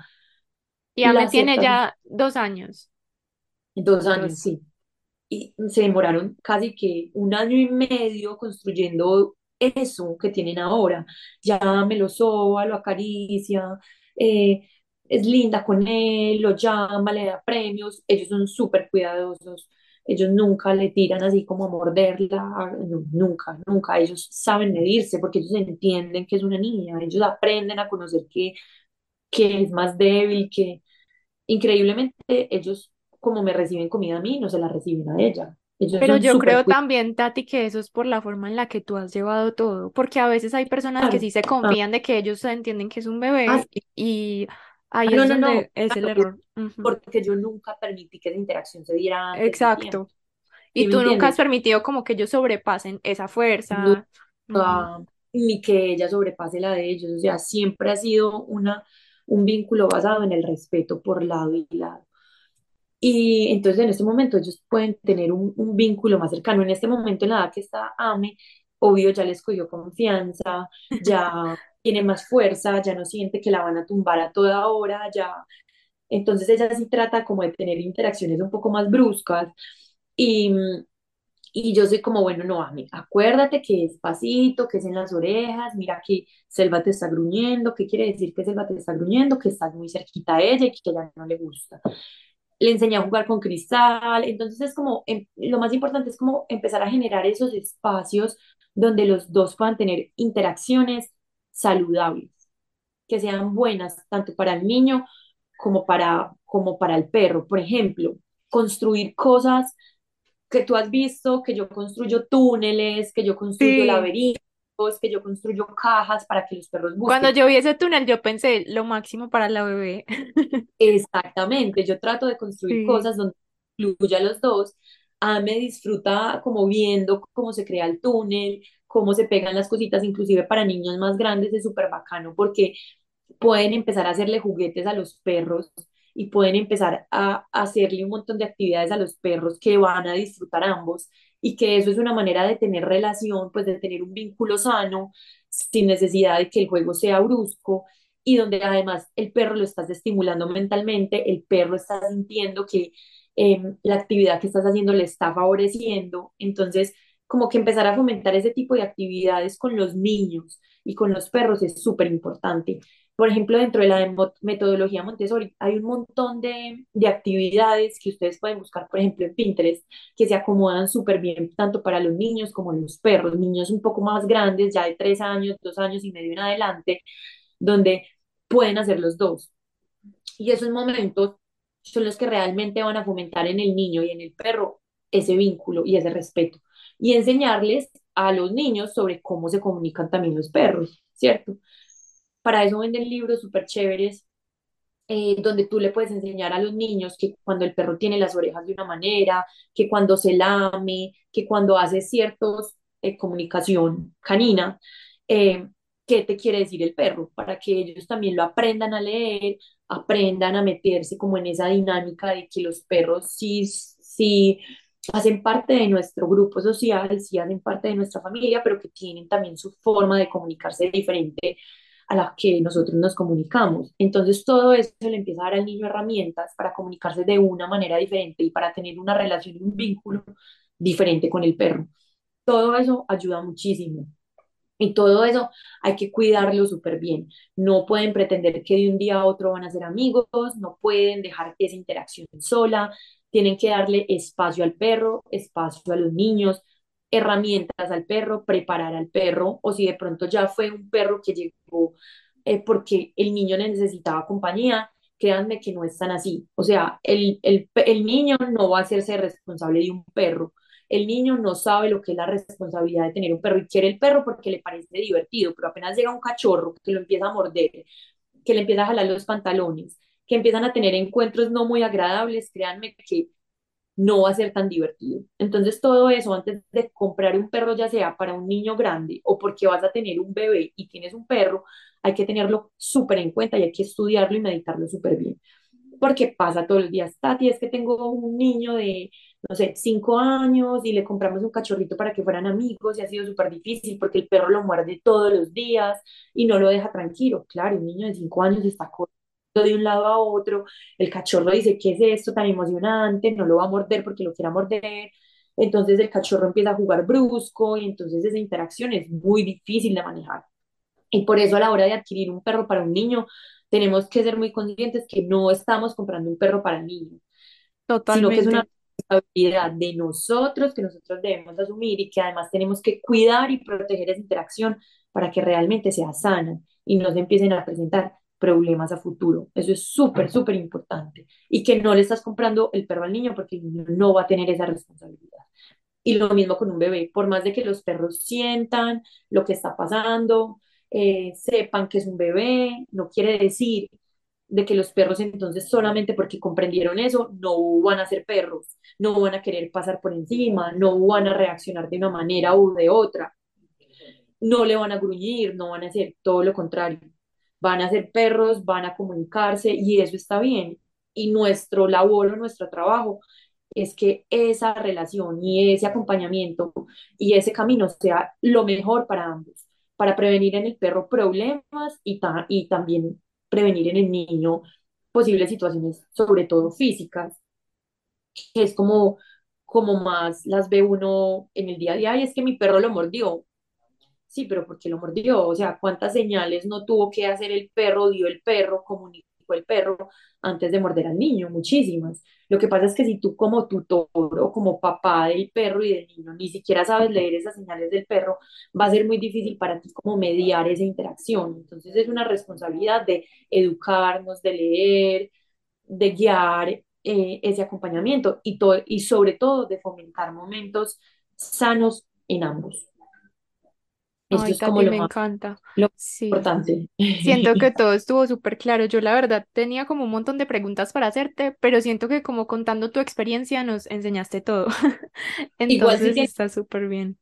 Y la Ame tiene ya dos años. dos años, sí, y se demoraron casi que un año y medio construyendo eso que tienen ahora. Ya me lo soba, lo acaricia, eh, es linda con él, lo llama, le da premios, ellos son súper cuidadosos. Ellos nunca le tiran así como a morderla, no, nunca, nunca. Ellos saben medirse porque ellos entienden que es una niña, ellos aprenden a conocer que, que es más débil, que, Increíblemente, ellos, como me reciben comida a mí, no se la reciben a ella. Ellos Pero yo creo también, Tati, que eso es por la forma en la que tú has llevado todo, porque a veces hay personas que cuidados. sí se Ah, confían de que ellos entienden que es un ah, bebé sí. y Ah, ahí no, es no, no, donde es el error. Porque yo nunca permití que esa interacción se diera antes. Exacto. Y ¿Sí me tú nunca has permitido como que ellos sobrepasen esa fuerza. Nunca, ni que ella sobrepase la de ellos. O sea, siempre ha sido una, un vínculo basado en el respeto por lado y lado. Y entonces en este momento ellos pueden tener un, un vínculo más cercano. En este momento, en la edad que está Ame, obvio ya les cogió confianza, ya tiene más fuerza, ya no siente que la van a tumbar a toda hora, ya. Entonces ella sí trata como de tener interacciones un poco más bruscas. Y, y yo soy como, bueno, no, Ame, acuérdate que es pasito, que es en las orejas, mira que Selva te está gruñendo, ¿qué quiere decir que Selva te está gruñendo? Que estás muy cerquita a ella y que ella no le gusta le enseñé a jugar con cristal, entonces es como, em, lo más importante es como empezar a generar esos espacios donde los dos puedan tener interacciones saludables, que sean buenas tanto para el niño como para, como para el perro. Por ejemplo, construir cosas que tú has visto, que yo construyo túneles, que yo construyo Sí. laberintos, que yo construyo cajas para que los perros Cuando busquen. yo vi ese túnel, yo pensé lo máximo para la bebé. Exactamente, yo trato de construir Sí. cosas donde incluya a los dos. A me disfruta como viendo cómo se crea el túnel, cómo se pegan las cositas, inclusive para niños más grandes es súper bacano porque pueden empezar a hacerle juguetes a los perros y pueden empezar a, hacerle un montón de actividades a los perros que van a disfrutar ambos y que eso es una manera de tener relación, pues de tener un vínculo sano sin necesidad de que el juego sea brusco y donde además el perro lo estás estimulando mentalmente, el perro está sintiendo que eh, la actividad que estás haciendo le está favoreciendo, entonces como que empezar a fomentar ese tipo de actividades con los niños y con los perros es súper importante. Por ejemplo, dentro de la metodología Montessori hay un montón de, de, actividades que ustedes pueden buscar, por ejemplo, en Pinterest, que se acomodan súper bien tanto para los niños como los perros, niños un poco más grandes, ya de tres años, dos años y medio en adelante, donde pueden hacer los dos. Y esos momentos son los que realmente van a fomentar en el niño y en el perro ese vínculo y ese respeto. Y enseñarles a los niños sobre cómo se comunican también los perros, ¿cierto? Para eso venden libros súper chéveres eh, donde tú le puedes enseñar a los niños que cuando el perro tiene las orejas de una manera, que cuando se lame, que cuando hace ciertos eh, comunicación canina, eh, qué te quiere decir el perro, para que ellos también lo aprendan a leer, aprendan a meterse como en esa dinámica de que los perros sí, sí hacen parte de nuestro grupo social, sí hacen parte de nuestra familia, pero que tienen también su forma de comunicarse diferente a la que nosotros nos comunicamos. Entonces todo eso le empieza a dar al niño herramientas para comunicarse de una manera diferente y para tener una relación, un vínculo diferente con el perro. Todo eso ayuda muchísimo. Y todo eso hay que cuidarlo súper bien. No pueden pretender que de un día a otro van a ser amigos, no pueden dejar esa interacción sola, tienen que darle espacio al perro, espacio a los niños, herramientas al perro, preparar al perro, o si de pronto ya fue un perro que llegó eh, porque el niño necesitaba compañía, créanme que no es tan así. O sea, el, el, el niño no va a hacerse responsable de un perro. El niño no sabe lo que es la responsabilidad de tener un perro y quiere el perro porque le parece divertido, pero apenas llega un cachorro que lo empieza a morder, que le empieza a jalar los pantalones, que empiezan a tener encuentros no muy agradables, créanme que no va a ser tan divertido. Entonces, todo eso antes de comprar un perro, ya sea para un niño grande o porque vas a tener un bebé y tienes un perro, hay que tenerlo súper en cuenta y hay que estudiarlo y meditarlo súper bien. Porque pasa todos los días, Tati, es que tengo un niño de, no sé, cinco años y le compramos un cachorrito para que fueran amigos y ha sido súper difícil porque el perro lo muerde todos los días y no lo deja tranquilo. Claro, un niño de cinco años está de un lado a otro, el cachorro dice, ¿qué es esto tan emocionante? No lo va a morder porque lo quiera morder. Entonces el cachorro empieza a jugar brusco y entonces esa interacción es muy difícil de manejar. Y por eso a la hora de adquirir un perro para un niño, tenemos que ser muy conscientes que no estamos comprando un perro para el niño, sino que es una responsabilidad de nosotros que nosotros debemos asumir y que además tenemos que cuidar y proteger esa interacción para que realmente sea sana y no se empiecen a presentar problemas a futuro. Eso es súper, súper importante. Y que no le estás comprando el perro al niño porque el niño no va a tener esa responsabilidad. Y lo mismo con un bebé, por más de que los perros sientan lo que está pasando, eh, sepan que es un bebé, no quiere decir de que los perros entonces solamente porque comprendieron eso no van a ser perros, no van a querer pasar por encima, no van a reaccionar de una manera u de otra, no le van a gruñir, no van a hacer todo lo contrario van a ser perros, van a comunicarse y eso está bien. Y nuestro labor o nuestro trabajo es que esa relación y ese acompañamiento y ese camino sea lo mejor para ambos, para prevenir en el perro problemas y, también prevenir en el niño posibles situaciones, sobre todo físicas, que es como, como más las ve uno en el día a día, y es que mi perro lo mordió, Sí, pero porque lo mordió? O sea, ¿cuántas señales no tuvo que hacer el perro, dio el perro, comunicó el perro antes de morder al niño? Muchísimas. Lo que pasa es que si tú como tutor o como papá del perro y del niño ni siquiera sabes leer esas señales del perro, va a ser muy difícil para ti como mediar esa interacción. Entonces es una responsabilidad de educarnos, de leer, de guiar eh, ese acompañamiento y, y sobre todo de fomentar momentos sanos en ambos. Esto es como lo me encanta. Lo sí. importante. Siento que todo estuvo súper claro. Yo la verdad tenía como un montón de preguntas para hacerte, pero siento que como contando tu experiencia nos enseñaste todo. Entonces está súper bien.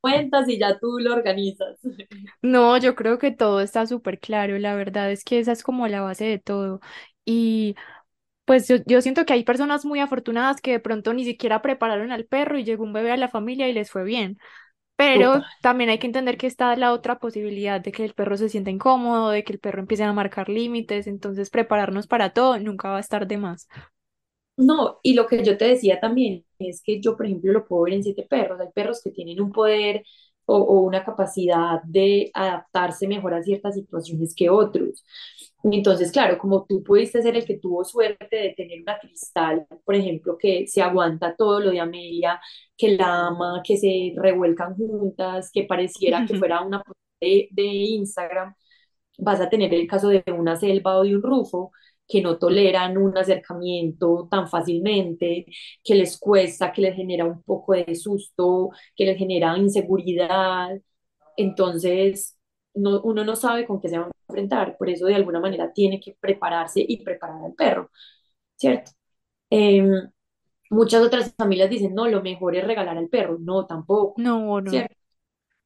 Cuentas y ya tú lo organizas. No, yo creo que todo está súper claro. La verdad es que esa es como la base de todo. Y pues yo, yo siento que hay personas muy afortunadas que de pronto ni siquiera prepararon al perro y llegó un bebé a la familia y les fue bien. Pero también hay que entender que está la otra posibilidad de que el perro se sienta incómodo, de que el perro empiece a marcar límites, entonces prepararnos para todo nunca va a estar de más. No, y lo que yo te decía también es que yo, por ejemplo, lo puedo ver en siete perros. Hay perros que tienen un poder o, o una capacidad de adaptarse mejor a ciertas situaciones que otros. Entonces, claro, como tú pudiste ser el que tuvo suerte de tener una cristal, por ejemplo, que se aguanta todo lo de Amelia, que la ama, que se revuelcan juntas, que pareciera que fuera una de, de Instagram, vas a tener el caso de una selva o de un rufo que no toleran un acercamiento tan fácilmente, que les cuesta, que les genera un poco de susto, que les genera inseguridad. Entonces, no, uno no sabe con qué se va a enfrentar, por eso de alguna manera tiene que prepararse y preparar al perro, ¿cierto? Em, muchas otras familias dicen, no, lo mejor es regalar al perro, no, tampoco, No, no. ¿cierto?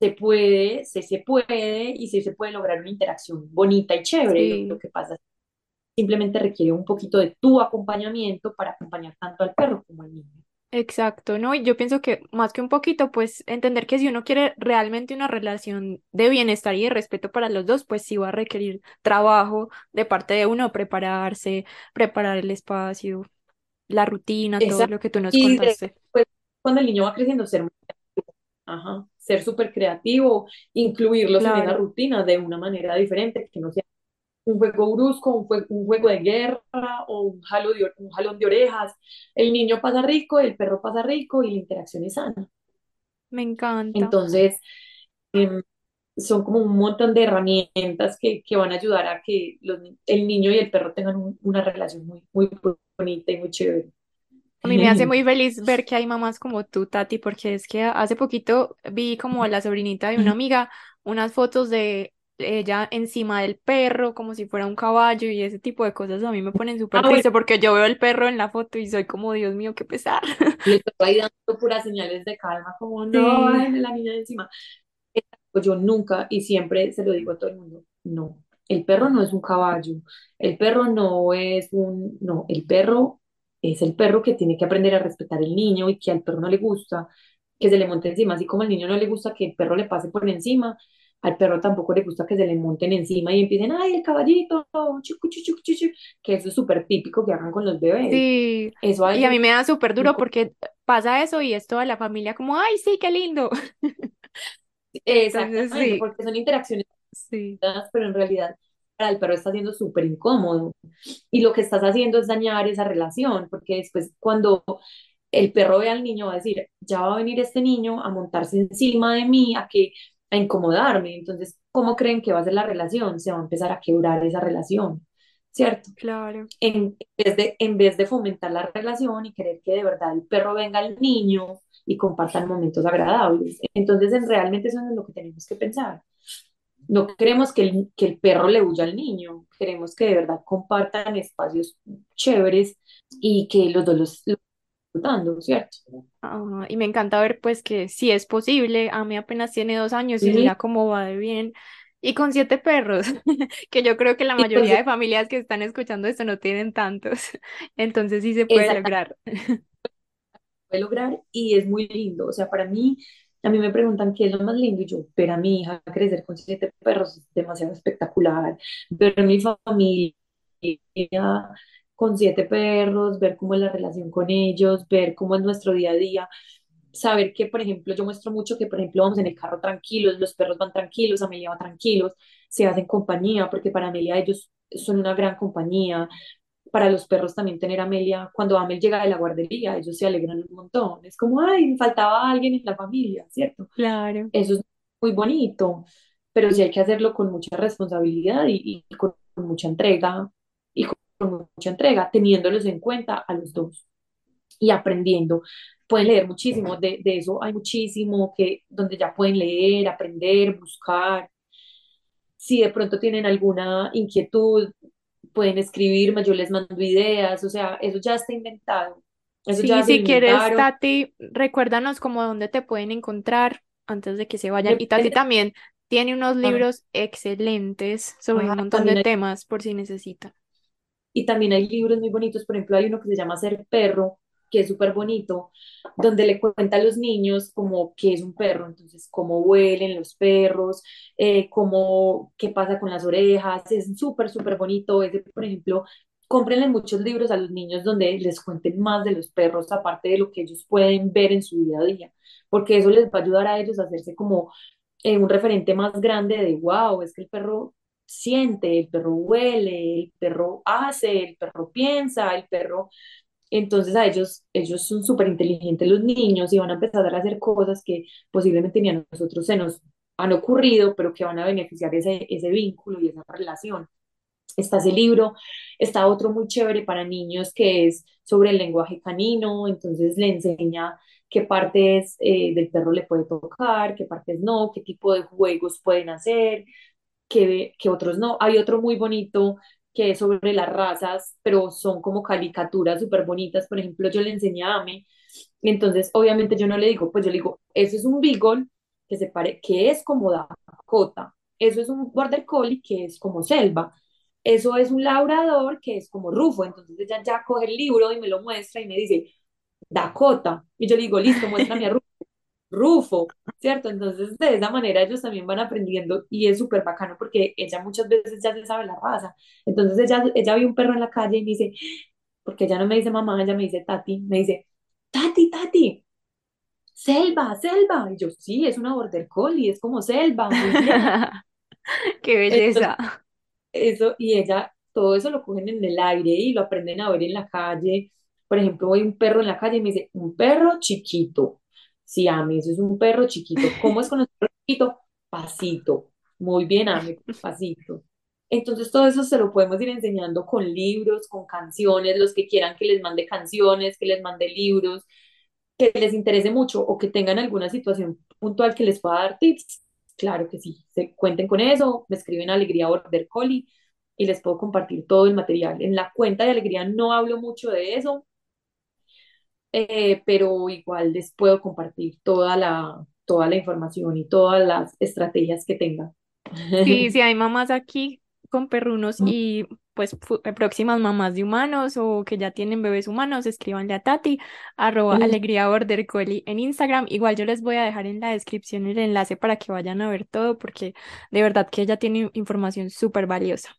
Se puede, se, se puede y sí se puede lograr una interacción bonita y chévere, lo, que pasa es que simplemente requiere un poquito de tu acompañamiento para acompañar tanto al perro como al niño. Exacto, ¿no? Y yo pienso que más que un poquito, pues entender que si uno quiere realmente una relación de bienestar y de respeto para los dos, pues sí va a requerir trabajo de parte de uno, prepararse, preparar el espacio, la rutina, todo lo que tú nos Y contaste. después, cuando el niño va creciendo, ser Ajá, ser súper creativo, incluirlos en Claro, rutina de una manera diferente, que no sea un juego brusco, un, jue- un juego de guerra o un, jalo de, un jalón de orejas. El niño pasa rico, el perro pasa rico y la interacción es sana. me encanta. Entonces, em, son como un montón de herramientas que, que van a ayudar a que los el niño y el perro tengan un- una relación muy, muy bonita y muy chévere. A mí me hace muy feliz ver que hay mamás como tú, Tati, porque es que hace poquito vi como a la sobrinita de una amiga unas fotos de ella encima del perro, como si fuera un caballo y ese tipo de cosas a mí me ponen súper Ah, bueno, triste porque yo veo el perro en la foto y soy como, Dios mío, qué pesar. y el perro ahí dando puras señales de calma, como no, Sí, la niña encima. Pues yo nunca, y siempre se lo digo a todo el mundo, no, el perro no es un caballo, el perro no es un, no, el perro es el perro que tiene que aprender a respetar al niño y que al perro no le gusta que se le monte encima, así como al niño no le gusta que el perro le pase por encima, al perro tampoco le gusta que se le monten encima y empiecen, ay, el caballito, chucu, chucu, chucu, chucu", que eso es súper típico que hagan con los bebés. sí. Eso Y a mí me da súper duro porque pasa eso y es toda la familia como, ay, sí, qué lindo. Entonces, exactamente, sí, porque son interacciones sí, pero en realidad para el perro está siendo súper incómodo. Y lo que estás haciendo es dañar esa relación, porque después cuando el perro ve al niño va a decir, ya va a venir este niño a montarse encima de mí, a que a incomodarme. Entonces, ¿cómo creen que va a ser la relación? Se va a empezar a quebrar esa relación, ¿cierto? claro. En vez de, en vez de fomentar la relación y querer que de verdad el perro venga al niño y compartan momentos agradables. Entonces, en, realmente eso es lo que tenemos que pensar. No queremos que el, que el perro le huya al niño, queremos que de verdad compartan espacios chéveres y que los dos los, los disfrutando, ¿cierto? Y me encanta ver pues que sí es posible, a mí apenas tiene dos años y Sí, mira cómo va de bien. Y con siete perros, que yo creo que la mayoría entonces, de familias que están escuchando esto no tienen tantos, entonces sí se puede lograr. puede lograr y es muy lindo. O sea, para mí, a mí me preguntan qué es lo más lindo y yo, ver a mi hija crecer con siete perros es demasiado espectacular. Ver a mi familia con siete perros, ver cómo es la relación con ellos, ver cómo es nuestro día a día. Saber que, por ejemplo, yo muestro mucho que, por ejemplo, vamos en el carro tranquilos, los perros van tranquilos, Amelia va tranquilos, se hacen compañía, porque para Amelia ellos son una gran compañía, para los perros también tener a Amelia, cuando Amel llega de la guardería, ellos se alegran un montón. Es como, ay, me faltaba alguien en la familia, ¿cierto? Claro, Eso es muy bonito, pero sí hay que hacerlo con mucha responsabilidad y, y con mucha entrega y con, con mucha entrega, teniéndolos en cuenta a los dos y aprendiendo. Pueden leer muchísimo, de, de eso hay muchísimo que donde ya pueden leer, aprender, buscar. Si de pronto tienen alguna inquietud, pueden escribirme, yo les mando ideas, o sea, eso ya está inventado, eso sí, ya si quieres, inventaron. Tati, recuérdanos como dónde te pueden encontrar antes de que se vayan. Y Tati también tiene unos ah, libros excelentes sobre un ah, montón de hay, temas por si necesitan. Y también hay libros muy bonitos, por ejemplo, hay uno que se llama Ser Perro, que es súper bonito, donde le cuenta a los niños como qué es un perro, entonces cómo huelen los perros, eh, cómo, qué pasa con las orejas, es súper, súper bonito. Ese, por ejemplo, cómprenle muchos libros a los niños donde les cuenten más de los perros, aparte de lo que ellos pueden ver en su día a día, porque eso les va a ayudar a ellos a hacerse como eh, un referente más grande de, wow, es que el perro siente, el perro huele, el perro hace, el perro piensa, el perro entonces a ellos, ellos son súper inteligentes los niños y van a empezar a hacer cosas que posiblemente ni a nosotros se nos han ocurrido, pero que van a beneficiar ese, ese vínculo y esa relación. Está ese libro, está otro muy chévere para niños que es sobre el lenguaje canino, entonces le enseña qué partes eh, del perro le puede tocar, qué partes no, qué tipo de juegos pueden hacer. Que, que otros no. Hay otro muy bonito que es sobre las razas, pero son como caricaturas súper bonitas. Por ejemplo, yo le enseñé a Ame, y entonces obviamente yo no le digo, pues yo le digo, eso es un Beagle que, se pare, que es como Dakota, eso es un Border Collie que es como Selva, eso es un labrador que es como Rufo. Entonces ella ya coge el libro y me lo muestra y me dice, Dakota. Y yo le digo, listo, muéstrame a Rufo. ¿cierto? Entonces, de esa manera ellos también van aprendiendo y es súper bacano porque ella muchas veces ya se sabe la raza. Entonces, ella, ella ve un perro en la calle y me dice, porque ella no me dice mamá, ella me dice tati, me dice, tati, tati, selva, selva. Y yo, sí, es una border collie, es como selva. Qué belleza. eso, y ella, todo eso lo cogen en el aire y lo aprenden a ver en la calle. Por ejemplo, voy un perro en la calle y me dice, un perro chiquito Sí, Ami, eso es un perro chiquito. ¿Cómo es con el perro chiquito? Pasito. Muy bien, Ami, pasito. Entonces todo eso se lo podemos ir enseñando con libros, con canciones, los que quieran que les mande canciones, que les mande libros, que les interese mucho o que tengan alguna situación puntual que les pueda dar tips. Claro que sí, se cuenten con eso, me escriben Alegría Border Collie y les puedo compartir todo el material. En la cuenta de Alegría no hablo mucho de eso, eh, pero igual les puedo compartir toda la, toda la información y todas las estrategias que tenga. Sí, si hay mamás aquí con perrunos y pues eh, próximas mamás de humanos o que ya tienen bebés humanos, escríbanle a Tati, arroba alegría border collie en Instagram. Igual yo les voy a dejar en la descripción el enlace para que vayan a ver todo porque de verdad que ella tiene información súper valiosa.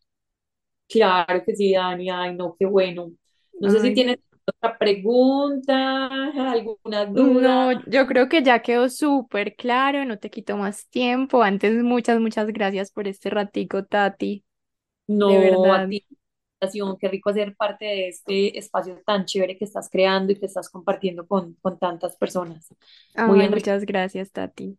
Claro que sí, Dani, ay no, qué bueno. No sé si tienes otra pregunta, alguna duda. No, yo creo que ya quedó súper claro, no te quito más tiempo. Antes, muchas, muchas gracias por este ratico, Tati. No, de verdad. a ti, qué rico ser parte de este espacio tan chévere que estás creando y que estás compartiendo con, con tantas personas. Muy muchas gracias, Tati.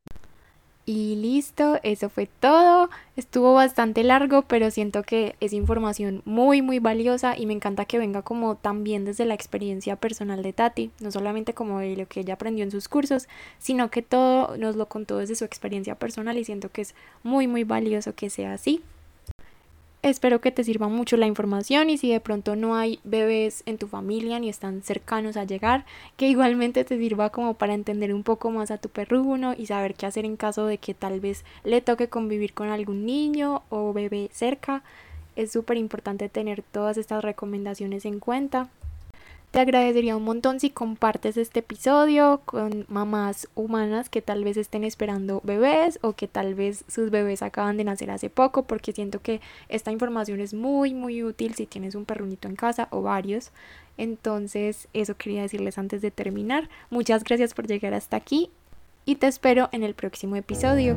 Y listo, eso fue todo. Estuvo bastante largo, pero siento que es información muy, muy valiosa y me encanta que venga como también desde la experiencia personal de Tati, no solamente como de lo que ella aprendió en sus cursos, sino que todo nos lo contó desde su experiencia personal y siento que es muy, muy valioso que sea así. Espero que te sirva mucho la información y si de pronto no hay bebés en tu familia ni están cercanos a llegar, que igualmente te sirva como para entender un poco más a tu perruno y saber qué hacer en caso de que tal vez le toque convivir con algún niño o bebé cerca. Es súper importante tener todas estas recomendaciones en cuenta. Te agradecería un montón si compartes este episodio con mamás humanas que tal vez estén esperando bebés o que tal vez sus bebés acaban de nacer hace poco porque siento que esta información es muy muy útil si tienes un perrunito en casa o varios. Entonces eso quería decirles antes de terminar. Muchas gracias por llegar hasta aquí y te espero en el próximo episodio.